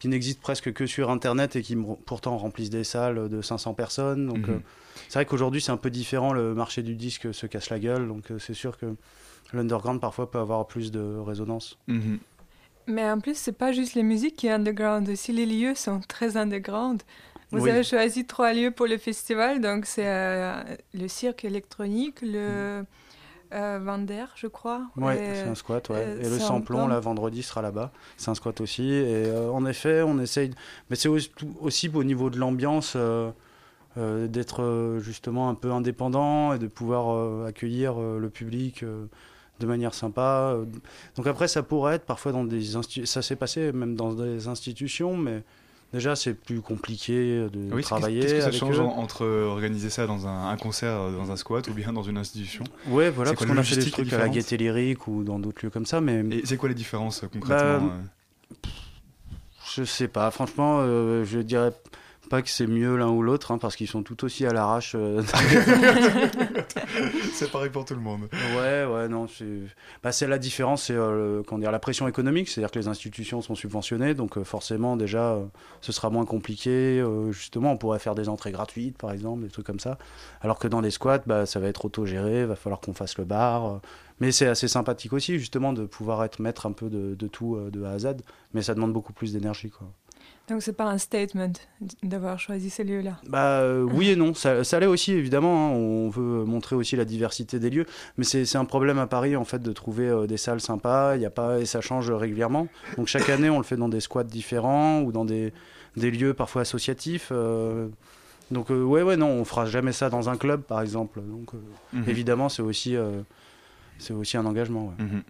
qui n'existent presque que sur Internet et qui pourtant remplissent des salles de 500 personnes. Donc, Mhm. euh, c'est vrai qu'aujourd'hui, c'est un peu différent. Le marché du disque se casse la gueule. Donc, euh, c'est sûr que l'underground parfois peut avoir plus de résonance. Mhm. Mais en plus, c'est pas juste les musiques qui est underground, aussi les lieux sont très underground. Vous Oui. avez choisi trois lieux pour le festival, donc c'est euh, le cirque électronique, le euh, Vander, je crois. Et, c'est un squat, ouais. euh, et le Samplon. là, vendredi, sera là-bas. C'est un squat aussi. Et euh, en effet, on essaye. Mais c'est aussi, aussi au niveau de l'ambiance d'être justement un peu indépendant et de pouvoir accueillir le public. de manière sympa. Donc après, ça pourrait être parfois dans des institutions. Ça s'est passé même dans des institutions, mais déjà, c'est plus compliqué de Oui, travailler. Qu'est-ce que ça avec change eux. entre organiser ça dans un, un concert, euh, dans un squat ou bien dans une institution Ouais, voilà, parce qu'on a fait des trucs à la Gaieté Lyrique ou dans d'autres lieux comme ça, mais... Et c'est quoi les différences euh, concrètement Bah, euh Je sais pas, franchement, euh, je dirais pas que c'est mieux l'un ou l'autre, hein, parce qu'ils sont tout aussi à l'arrache. euh. C'est pareil pour tout le monde. ouais, ouais, non, c'est bah, c'est la différence, c'est euh, la pression économique, c'est-à-dire que les institutions sont subventionnées, donc euh, forcément, déjà, euh, ce sera moins compliqué. justement, on pourrait faire des entrées gratuites, par exemple, des trucs comme ça. Alors que dans les squats, bah, ça va être autogéré, va falloir qu'on fasse le bar. mais c'est assez sympathique aussi, justement, de pouvoir être maître un peu de, de tout, de A à Z. Mais ça demande beaucoup plus d'énergie, quoi. Donc c'est pas un statement d'avoir choisi ces lieux-là. Bah euh, oui et non, ça, ça l'est aussi évidemment. hein. On veut montrer aussi la diversité des lieux, mais c'est un problème à Paris en fait de trouver euh, des salles sympas. Il y a pas et ça change régulièrement. Donc chaque année on le fait dans des squats différents ou dans des, des lieux parfois associatifs. euh. donc euh, ouais ouais non, on fera jamais ça dans un club par exemple. Donc euh, Mhm. évidemment c'est aussi euh, c'est aussi un engagement. ouais. Mhm.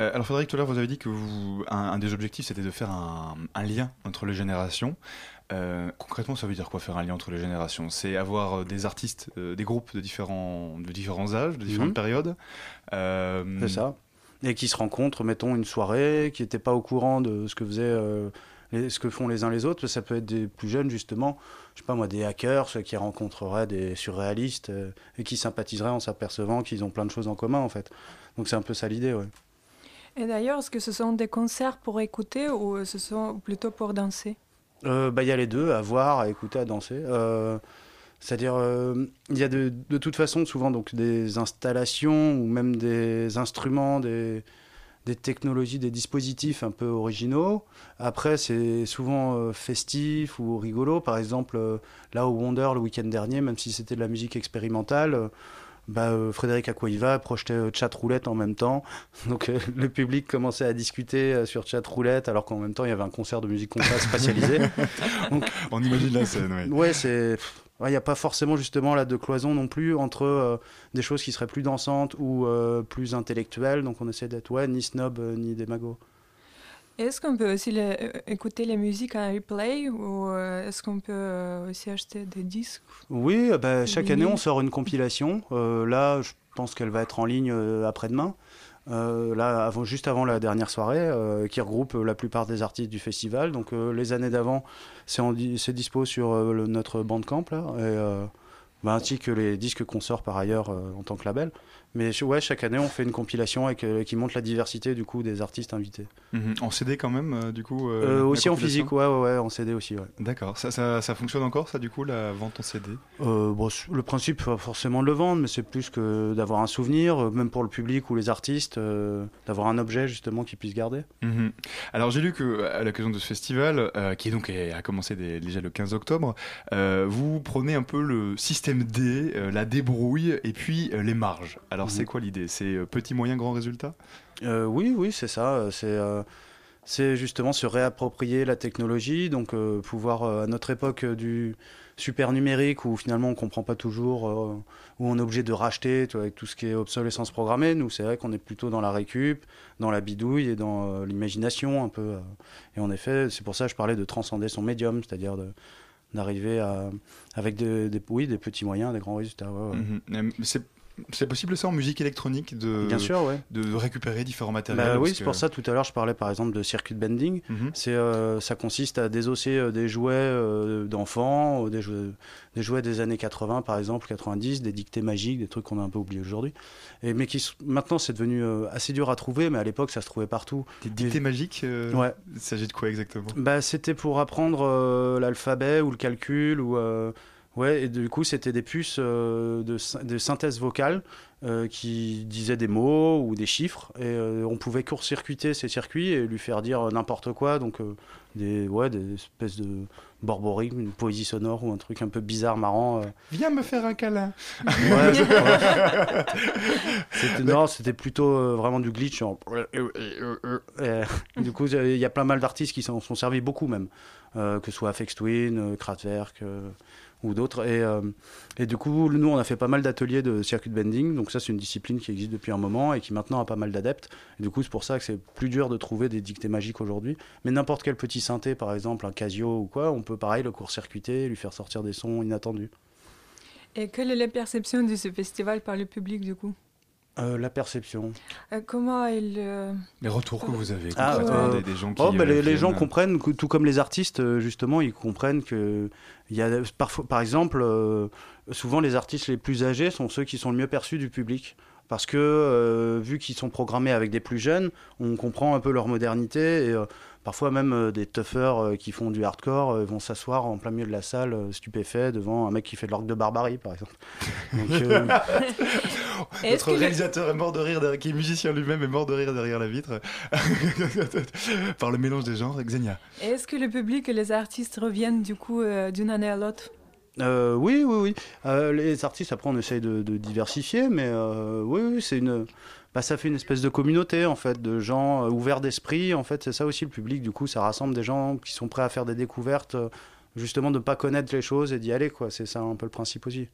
Euh, alors Frédéric, tout à l'heure, vous avez dit que vous, un, un des objectifs, c'était de faire un, un lien entre les générations. Euh, concrètement, ça veut dire quoi faire un lien entre les générations? C'est avoir euh, des artistes, euh, des groupes de différents, de différents âges, de différentes Mhm. périodes. C'est ça. Et qui se rencontrent, mettons, une soirée, qui n'étaient pas au courant de ce que faisaient, les- ce que font les uns les autres. Ça peut être des plus jeunes, justement, je sais pas moi, des hackers, ceux qui rencontreraient des surréalistes euh, et qui sympathiseraient en s'apercevant qu'ils ont plein de choses en commun, en fait. Donc c'est un peu ça l'idée, ouais. Et d'ailleurs, est-ce que ce sont des concerts pour écouter ou ce sont plutôt pour danser? Euh, bah, Il y a les deux, à voir, à écouter, à danser. Euh, C'est-à-dire, euh, il y a de, de toute façon souvent donc, des installations ou même des instruments, des, des technologies, des dispositifs un peu originaux. Après, c'est souvent euh, festif ou rigolo. Par exemple, euh, là au Wonder, le week-end dernier, même si c'était de la musique expérimentale, euh, bah, Frédéric Acquaïva projetait Chat Roulette en même temps. Donc le public commençait à discuter sur Chat Roulette alors qu'en même temps il y avait un concert de musique compas spatialisé. Donc, On imagine la scène, ouais. Ouais, c'est. Ouais, Il n'y a pas forcément justement là de cloison non plus entre euh, des choses qui seraient plus dansantes ou euh, plus intellectuelles. Donc on essaie d'être ouais, ni snob euh, ni démago. Est-ce qu'on peut aussi écouter les musiques en replay ou est-ce qu'on peut aussi acheter des disques? Oui, bah, chaque année on sort une compilation. Là, je pense qu'elle va être en ligne après-demain. Euh, là, juste avant la dernière soirée, euh, qui regroupe la plupart des artistes du festival. Donc euh, les années d'avant, c'est dispo sur notre bandcamp là, et, bah, ainsi que les disques qu'on sort par ailleurs en tant que label. Mais ouais, chaque année on fait une compilation avec, euh, qui montre la diversité du coup des artistes invités. Mhm. En CD quand même, euh, du coup euh, aussi en physique, ouais, ouais, ouais, en CD aussi, ouais. D'accord. Ça, ça, ça fonctionne encore, ça, du coup, la vente en CD bon, le principe, pas forcément de le vendre, mais c'est plus que d'avoir un souvenir, même pour le public ou les artistes, d'avoir un objet justement qu'ils puissent garder. Mhm. Alors j'ai lu que à l'occasion de ce festival, qui donc a commencé déjà le 15 octobre, vous prenez un peu le système D, la débrouille et puis les marges. Alors Mhm. c'est quoi l'idée? C'est euh, petit, moyen, grand résultat? Euh, oui, oui, c'est ça. euh, C'est euh, c'est justement se réapproprier la technologie, donc euh, pouvoir, à notre époque du super numérique, où finalement on comprend pas toujours, où on est obligé de racheter tu vois, avec tout ce qui est obsolescence programmée. Nous, c'est vrai qu'on est plutôt dans la récup, dans la bidouille et dans l'imagination un peu. et en effet, c'est pour ça que je parlais de transcender son médium, c'est-à-dire de d'arriver à avec des, des- oui, des petits moyens, des grands résultats. ouais, ouais. Mhm. C'est c'est possible ça en musique électronique de, Bien sûr, ouais. de récupérer différents matériels Bah oui, c'est que- pour ça tout à l'heure je parlais par exemple de circuit bending. Mhm. C'est euh, ça consiste à désosser euh, des jouets euh, d'enfants, des jouets, des jouets des années 80 par exemple, 90, des dictées magiques, des trucs qu'on a un peu oubliés aujourd'hui. Et mais qui maintenant c'est devenu euh, assez dur à trouver, mais à l'époque ça se trouvait partout. Des dictées magiques Ouais. Il s'agit de quoi exactement? Bah c'était pour apprendre l'alphabet ou le calcul ou ouais et du coup c'était des puces euh, de, sy- de synthèse vocale euh, qui disaient des mots ou des chiffres et euh, on pouvait court-circuiter ces circuits et lui faire dire n'importe quoi donc des ouais des espèces de borborigmes, une poésie sonore ou un truc un peu bizarre marrant. Viens me faire un câlin. Ouais, C'était- non, c'était plutôt euh, vraiment du glitch. genre- Et, du coup, il y a plein mal d'artistes qui s'en sont servis beaucoup même, euh, que ce soit Afex Twin, Kraftwerk euh, ou d'autres. Et, euh, et du coup, nous, on a fait pas mal d'ateliers de circuit bending. Donc ça, c'est une discipline qui existe depuis un moment et qui maintenant a pas mal d'adeptes. Et du coup, c'est pour ça que c'est plus dur de trouver des dictées magiques aujourd'hui. Mais n'importe quel petit synthé, par exemple, un Casio ou quoi, on peut pareil le court-circuiter, lui faire sortir des sons inattendus. Et quelle est la perception de ce festival par le public du coup? Euh, la perception. Euh, Comment il... euh, Les retours que vous avez Ah, concrètement, euh, des, des gens qui oh, bah, euh, les, les gens comprennent, que, tout comme les artistes, justement, ils comprennent que il y a parfois, par exemple, euh, souvent les artistes les plus âgés sont ceux qui sont le mieux perçus du public. Parce que, euh, vu qu'ils sont programmés avec des plus jeunes, on comprend un peu leur modernité. Et euh, parfois, même euh, des toughers euh, qui font du hardcore euh, vont s'asseoir en plein milieu de la salle, euh, stupéfaits, devant un mec qui fait de l'orgue de barbarie, par exemple. Donc, euh, Notre réalisateur est mort de rire, derrière- qui est musicien lui-même, est mort de rire derrière la vitre par le mélange des genres. Xenia. Est-ce que le public et les artistes reviennent du coup euh, d'une année à l'autre? Euh, oui, oui, oui. Euh, les artistes, après, on essaye de, diversifier, mais euh, oui, c'est une. Bah, ça fait une espèce de communauté, en fait, de gens ouverts d'esprit. En fait, c'est ça aussi le public. Du coup, ça rassemble des gens qui sont prêts à faire des découvertes, justement, de ne pas connaître les choses et d'y aller, quoi. C'est ça un peu le principe aussi.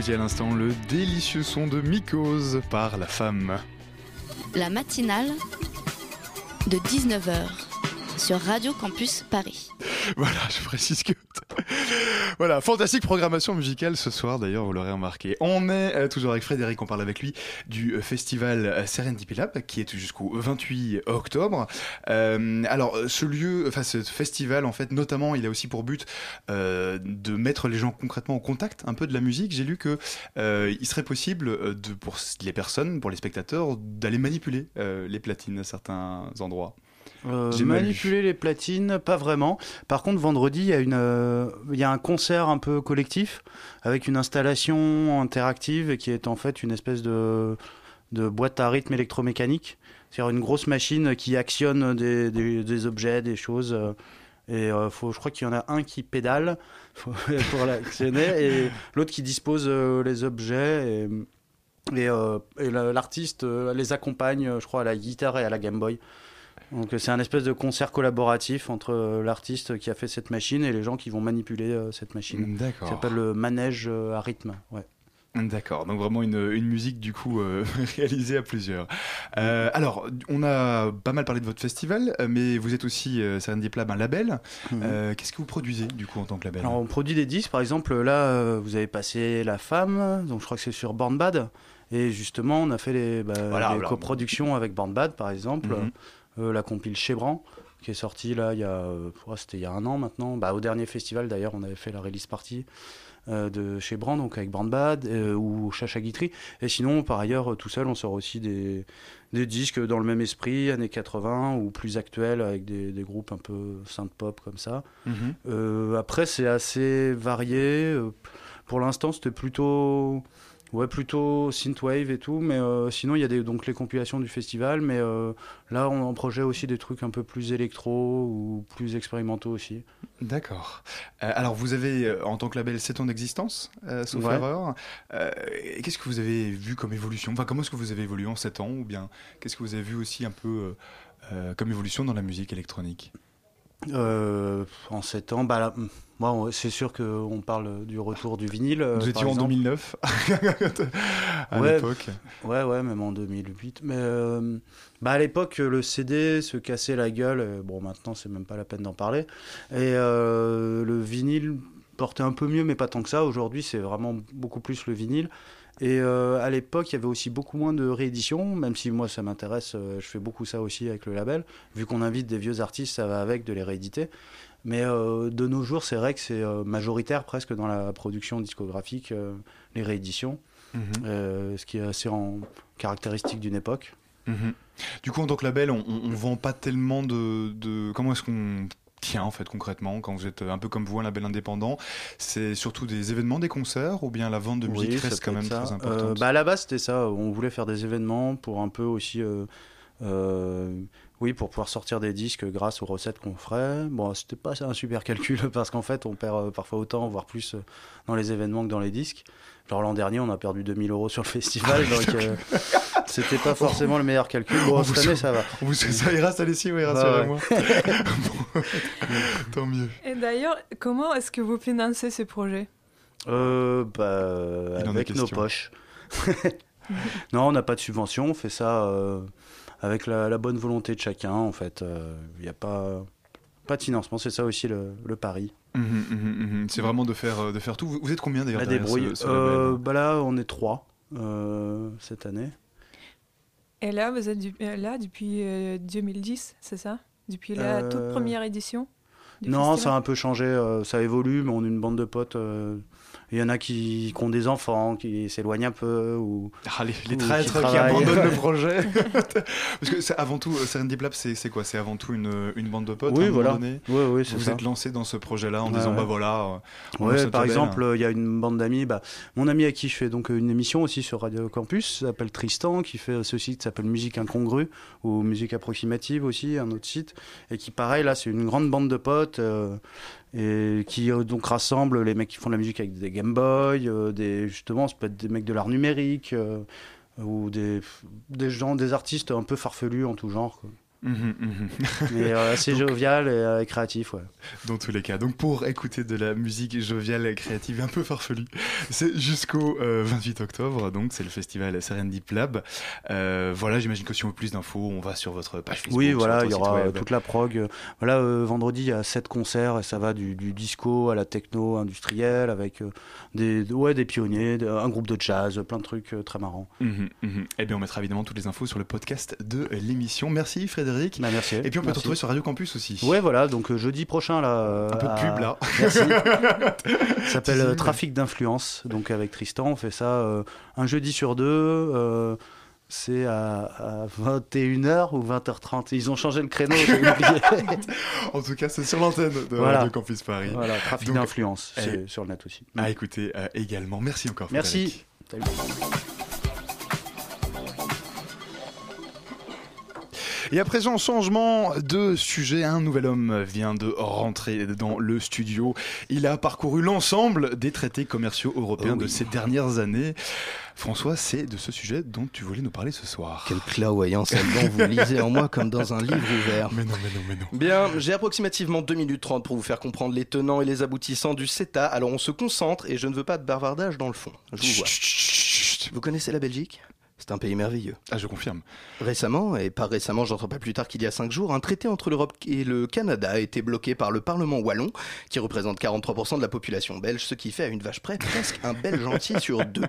Écoutiez à l'instant le délicieux son de Mycose par la femme. La matinale de 19h sur Radio Campus Paris. Voilà, je précise que. voilà, fantastique programmation musicale ce soir, d'ailleurs, vous l'aurez remarqué. On est euh, toujours avec Frédéric, on parle avec lui du euh, festival euh, Serendipity Lab qui est jusqu'au 28 octobre. Alors, ce lieu, enfin, ce festival, en fait, notamment, il a aussi pour but de mettre les gens concrètement au contact un peu de la musique. J'ai lu que il serait possible pour les personnes, pour les spectateurs, d'aller manipuler les platines à certains endroits. Euh, manipuler les platines, pas vraiment. Par contre, vendredi, il y, a une, euh, il y a un concert un peu collectif avec une installation interactive qui est en fait une espèce de, de boîte à rythme électromécanique. C'est-à-dire une grosse machine qui actionne des, des- des objets, des choses. euh, Et euh, faut, je crois qu'il y en a un qui pédale pour l'actionner et l'autre qui dispose euh, les objets. Et, et, euh, et la- l'artiste les accompagne, je crois, à la guitare et à la Game Boy. Donc c'est un espèce de concert collaboratif entre euh, l'artiste qui a fait cette machine et les gens qui vont manipuler euh, cette machine. D'accord. Ça s'appelle le manège euh, à rythme. Ouais. D'accord, donc vraiment une, une musique du coup euh, réalisée à plusieurs. Euh, alors, on a pas mal parlé de votre festival, mais vous êtes aussi euh, Serendip Lab, un label. Euh, Qu'est-ce que vous produisez du coup en tant que label? Mhm. Alors on produit des disques, par exemple là vous avez passé La Femme, donc je crois que c'est sur Born Bad, et justement on a fait les, bah, Voilà, des voilà. coproductions avec Born Bad par exemple, Mhm. Euh, la compile Chebran qui est sortie là il y a, euh, c'était il y a un an maintenant, bah, au dernier festival d'ailleurs on avait fait la release party euh, de chez Brand, donc avec Born Bad euh, ou Chacha Guitry. Et sinon, par ailleurs, euh, tout seul, on sort aussi des, des disques dans le même esprit, années 80 ou plus actuels, avec des, des groupes un peu synth-pop comme ça. Mhm. Euh, après, c'est assez varié. Euh, Pour l'instant, c'était plutôt. Ouais, plutôt synthwave et tout, mais euh, sinon il y a des, donc les compilations du festival, mais euh, là on en projet aussi des trucs un peu plus électro ou plus expérimentaux aussi. D'accord. Euh, alors, vous avez, en tant que label, 7 ans d'existence, euh, sauf Ouais. erreur. Qu'est-ce que vous avez vu comme évolution? Enfin, comment est-ce que vous avez évolué en 7 ans? Ou bien, qu'est-ce que vous avez vu aussi un peu comme évolution dans la musique électronique? Euh, en 7 ans, bah là, moi, c'est sûr qu'on parle du retour du vinyle. euh, Nous étions en exemple. 2009, à ouais, l'époque. Ouais, ouais, même en 2008. Mais euh, bah à l'époque, le CD se cassait la gueule. Bon, maintenant, c'est même pas la peine d'en parler. Et euh, le vinyle portait un peu mieux, mais pas tant que ça. Aujourd'hui, c'est vraiment beaucoup plus le vinyle. Et euh, à l'époque, il y avait aussi beaucoup moins de rééditions, même si moi ça m'intéresse, euh, je fais beaucoup ça aussi avec le label. Vu qu'on invite des vieux artistes, ça va avec de les rééditer. Mais euh, de nos jours, c'est vrai que c'est majoritaire presque dans la production discographique, les rééditions, Mhm. ce qui est assez en caractéristique d'une époque. Mhm. Du coup, en tant que label, on, on vend pas tellement de. de- Comment est-ce qu'on tient en fait concrètement quand vous êtes un peu comme vous un label indépendant C'est surtout des événements, des concerts ou bien la vente de musique Oui, reste quand même ça. très Euh, importante bah, à la base, c'était ça. On voulait faire des événements pour un peu aussi. euh, euh, oui, pour pouvoir sortir des disques grâce aux recettes qu'on ferait. Bon, c'était pas un super calcul parce qu'en fait, on perd parfois autant, voire plus, dans les événements que dans les disques. Genre l'an dernier, on a perdu 2000 euros sur le festival, donc euh, c'était pas forcément le meilleur calcul. Bon, On cette vous- année, ça va. on vous- ça ira, ça oui, Ouais, rassurez-moi. tant mieux. Et d'ailleurs, comment est-ce que vous financez ce projet? Euh, bah, avec nos poches. non, on n'a pas de subvention, on fait ça euh, avec la, la bonne volonté de chacun, en fait. Il n'y a pas, pas de financement, c'est ça aussi le, le pari. Mhm, mhm, mhm. C'est vraiment de faire, euh, de faire tout. Vous, vous êtes combien d'ailleurs La débrouille. ce, ce Euh, bah là, on est trois euh, cette année. Et là, vous êtes du- euh, là depuis euh, 2010, c'est ça? Depuis la toute Euh, première édition Non, ça a un peu changé, euh, ça évolue, mais on est une bande de potes. Euh, Il y en a qui, qui ont des enfants, qui s'éloignent un peu. Ou, Ah, les, les ou traîtres qui, abandonnent le projet. Parce que c'est avant tout, euh, Serendip Lab, c'est c'est quoi? C'est avant tout une, une bande de potes Oui, à un moment voilà. donné? Oui, oui, c'est Vous ça. êtes lancé dans ce projet-là en Ouais, disant ouais. bah voilà. euh, Ouais, par exemple, il y a une bande d'amis. Bah, mon ami à qui je fais donc une émission aussi sur Radio Campus s'appelle Tristan, qui fait ce site qui s'appelle Musique Incongrue ou Musique Approximative aussi, un autre site, et qui pareil là, c'est une grande bande de potes euh, et qui euh, rassemble les mecs qui font de la musique avec des Game Boy, euh, des justement, ça peut être des mecs de l'art numérique euh, ou des gens, des artistes un peu farfelus en tout genre. Mhm, mhm. Mais euh, assez Donc- jovial et euh, créatif, ouais. Dans tous les cas. Donc pour écouter de la musique joviale, créative et un peu farfelue, c'est jusqu'au euh, 28 octobre. Donc c'est le festival Serendip Lab. Euh, voilà, j'imagine que si on veut plus d'infos, on va sur votre page Facebook. Oui, voilà, il y aura web. toute la prog. Euh, Voilà, euh, vendredi, il y a sept concerts et ça va du, du disco à la techno industrielle avec euh, des, ouais, des pionniers, un groupe de jazz, plein de trucs euh, très marrants. Mhm, mhm. Eh bien, on mettra évidemment toutes les infos sur le podcast de l'émission. Merci Frédéric. Bah, merci. Et puis on peut te retrouver sur Radio Campus aussi. Ouais, voilà, donc euh, jeudi prochain, là. euh, Un peu de pub, là. Merci. Ça s'appelle euh. Trafic d'influence. Donc avec Tristan, on fait ça euh, un jeudi sur deux. euh, c'est à, à 21h ou 20h30. Ils ont changé le créneau, j'ai oublié. En tout cas, c'est sur l'antenne de Voilà. Radio Campus Paris. Voilà, trafic d'influence, c'est sur le net aussi. Écouter euh, également. Merci encore. Merci. Frédéric. Et à présent, changement de sujet. Un nouvel homme vient de rentrer dans le studio. Il a parcouru l'ensemble des traités commerciaux européens Oh oui. de ces dernières années. François, c'est de ce sujet dont tu voulais nous parler ce soir. Quelle clairvoyance, Alban, vous lisez en moi comme dans un livre ouvert. Mais non, mais non, mais non. Bien, j'ai approximativement 2 minutes 30 pour vous faire comprendre les tenants et les aboutissants du CETA. Alors on se concentre et je ne veux pas de bavardage dans le fond. Je vous vois. Vous connaissez la Belgique? C'est un pays merveilleux. Ah, je confirme. Récemment, et pas récemment, j'entends pas plus tard qu'il y a 5 jours, un traité entre l'Europe et le Canada a été bloqué par le Parlement wallon, qui représente 43% de la population belge, ce qui fait à une vache près presque un Belge entier sur deux.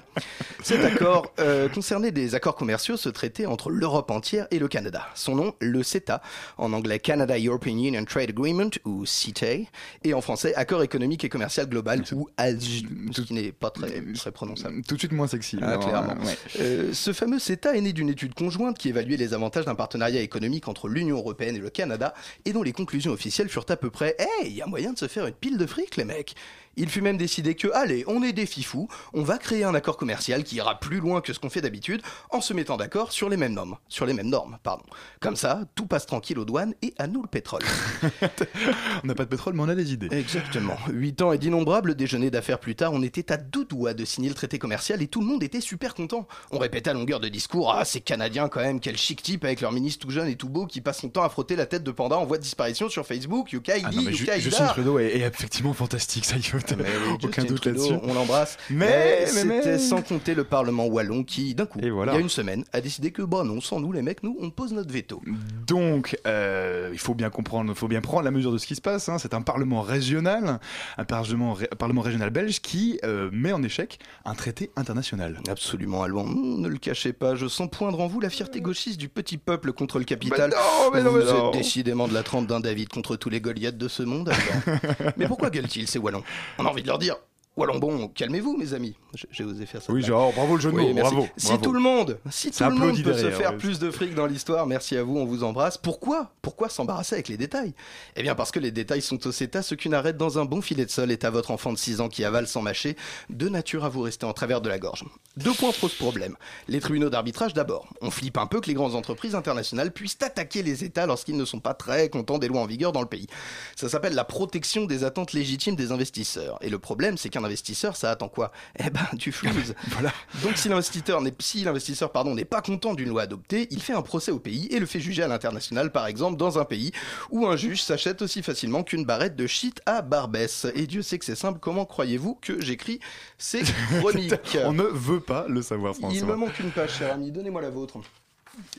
Cet accord euh, concernait des accords commerciaux, ce traité entre l'Europe entière et le Canada. Son nom, le CETA, en anglais Canada European Union Trade Agreement, ou CETA, et en français Accord économique et commercial global, ou ASG, ce qui n'est pas très, très prononçable. Tout de suite moins sexy. Ah, clairement. ouais. Euh, ce fameux CETA est né d'une étude conjointe qui évaluait les avantages d'un partenariat économique entre l'Union européenne et le Canada, et dont les conclusions officielles furent à peu près Hey, il y a moyen de se faire une pile de fric, les mecs il fut même décidé que, allez, on est des fifous, on va créer un accord commercial qui ira plus loin que ce qu'on fait d'habitude en se mettant d'accord sur les mêmes normes. Sur les mêmes normes, pardon. Comme ça, tout passe tranquille aux douanes et à nous le pétrole. On n'a pas de pétrole, mais on a des idées. Exactement. Huit ans et d'innombrables déjeuners d'affaires plus tard, on était à deux doigts de signer le traité commercial et tout le monde était super content. On répétait à longueur de discours Ah, ces Canadiens quand même, quel chic type avec leur ministre tout jeune et tout beau qui passe son temps à frotter la tête de panda en voie de disparition sur Facebook. Yuka, Ah Ju- Yuka, effectivement fantastique, ça y est, Mais oui, aucun doute là-dessus. On l'embrasse. Mais- mais- mais- c'était sans compter le Parlement wallon qui, d'un coup, voilà. il y a une semaine, a décidé que, bah non, sans nous les mecs, nous, on pose notre veto. Donc, euh, il faut bien comprendre, il faut bien prendre la mesure de ce qui se passe. hein. C'est un parlement régional, un parlement, ré- parlement régional belge qui euh, met en échec un traité international. Absolument. Hmm, Ne le cachez pas, je sens poindre en vous la fierté gauchiste du petit peuple contre le capital. Mais non, mais non, vous mais non. êtes décidément de la trempe d'un David contre tous les Goliaths de ce monde, mais pourquoi gueulent-ils ces Wallons? On a envie de leur dire. Wallon bon, calmez-vous mes amis. J'ai- osé faire ça. Oui, genre, bravo le jeu de mots, bravo, Si bravo. tout le monde, si tout le monde peut se faire ouais. plus de fric dans l'histoire, merci à vous, on vous embrasse. Pourquoi Pourquoi s'embarrasser avec les détails? Eh bien parce que les détails sont au CETA, ce qu'une arrête dans un bon filet de sol est à votre enfant de 6 ans qui avale sans mâcher, de nature à vous rester en travers de la gorge. Deux points posent problème. Les tribunaux d'arbitrage d'abord. On flippe un peu que les grandes entreprises internationales puissent attaquer les États lorsqu'ils ne sont pas très contents des lois en vigueur dans le pays. Ça s'appelle la protection des attentes légitimes des investisseurs. Et le problème, c'est qu'un investisseur, ça attend quoi? Eh ben, du flouze. voilà. Donc si l'investisseur n'est si l'investisseur pardon n'est pas content d'une loi adoptée, il fait un procès au pays et le fait juger à l'international par exemple dans un pays où un juge s'achète aussi facilement qu'une barrette de shit à Barbès. Et Dieu sait que c'est simple, comment croyez-vous que j'écris ces chroniques? On ne veut pas le savoir, François. Il me manque une page cher ami, donnez-moi la vôtre.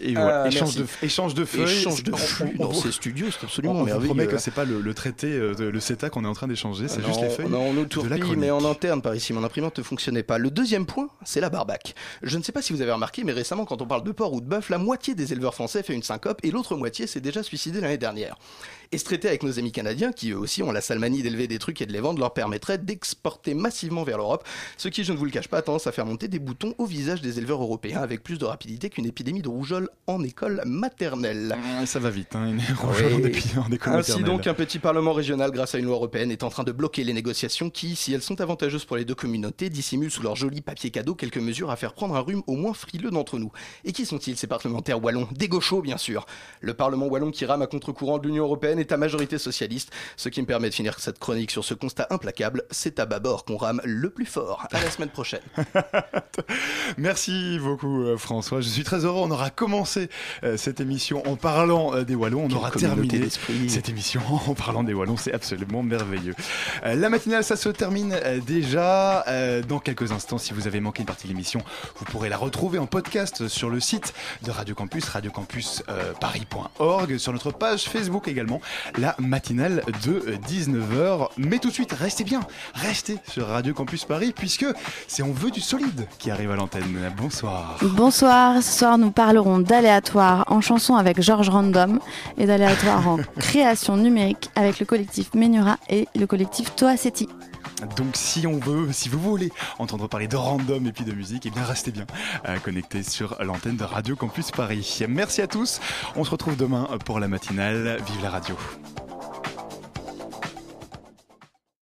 Et voilà, Ah, échange, de, échange de feuilles. Échange de On- flux on- dans on- ces studios, c'est absolument on, on vous merveilleux, promet que c'est pas le, le traité, euh, de- le CETA qu'on est en train d'échanger, c'est Ah juste les feuilles Non, on nous mais en interne par ici, mon imprimante ne fonctionnait pas. Le deuxième point, c'est la barbaque. Je ne sais pas si vous avez remarqué, mais récemment, quand on parle de porc ou de bœuf, la moitié des éleveurs français fait une syncope et l'autre moitié s'est déjà suicidée l'année dernière. Et se traiter avec nos amis canadiens, qui eux aussi ont la salmanie d'élever des trucs et de les vendre, leur permettrait d'exporter massivement vers l'Europe, ce qui, je ne vous le cache pas, a tendance à faire monter des boutons au visage des éleveurs européens avec plus de rapidité qu'une épidémie de rougeole en école maternelle. Ah, Ça va vite, hein, une Oui. en épi- en école Ainsi maternelle. donc, un petit parlement régional, grâce à une loi européenne, est en train de bloquer les négociations qui, si elles sont avantageuses pour les deux communautés, dissimulent sous leur joli papier cadeau quelques mesures à faire prendre un rhume au moins frileux d'entre nous. Et qui sont-ils ces parlementaires wallons? Des gauchos, bien sûr. Le parlement wallon qui rame à contre-courant de l'Union européenne état majorité socialiste, ce qui me permet de finir cette chronique sur ce constat implacable, c'est à bâbord qu'on rame le plus fort. À la semaine prochaine. Merci beaucoup euh, François, je suis très heureux, on aura commencé euh, cette émission en parlant euh, des Wallons, on Quelle aura terminé cette émission en parlant des Wallons, c'est absolument merveilleux. La matinale, ça se termine déjà dans quelques instants. Si vous avez manqué une partie de l'émission, vous pourrez la retrouver en podcast sur le site de Radio Campus, radiocampusparis.org, sur notre page Facebook également, la matinale de 19h. Mais tout de suite, restez bien, restez sur Radio Campus Paris, puisque c'est On veut du solide qui arrive à l'antenne. Bonsoir. Bonsoir, ce soir nous parlerons d'aléatoire en chanson avec Georges Random et d'aléatoire en création numérique avec le collectif Menura et le collectif Toacetti. Donc si on veut, si vous voulez entendre parler de random et puis de musique, eh bien restez bien euh, connectés sur l'antenne de Radio Campus Paris. Merci à tous, on se retrouve demain pour la matinale. Vive la radio.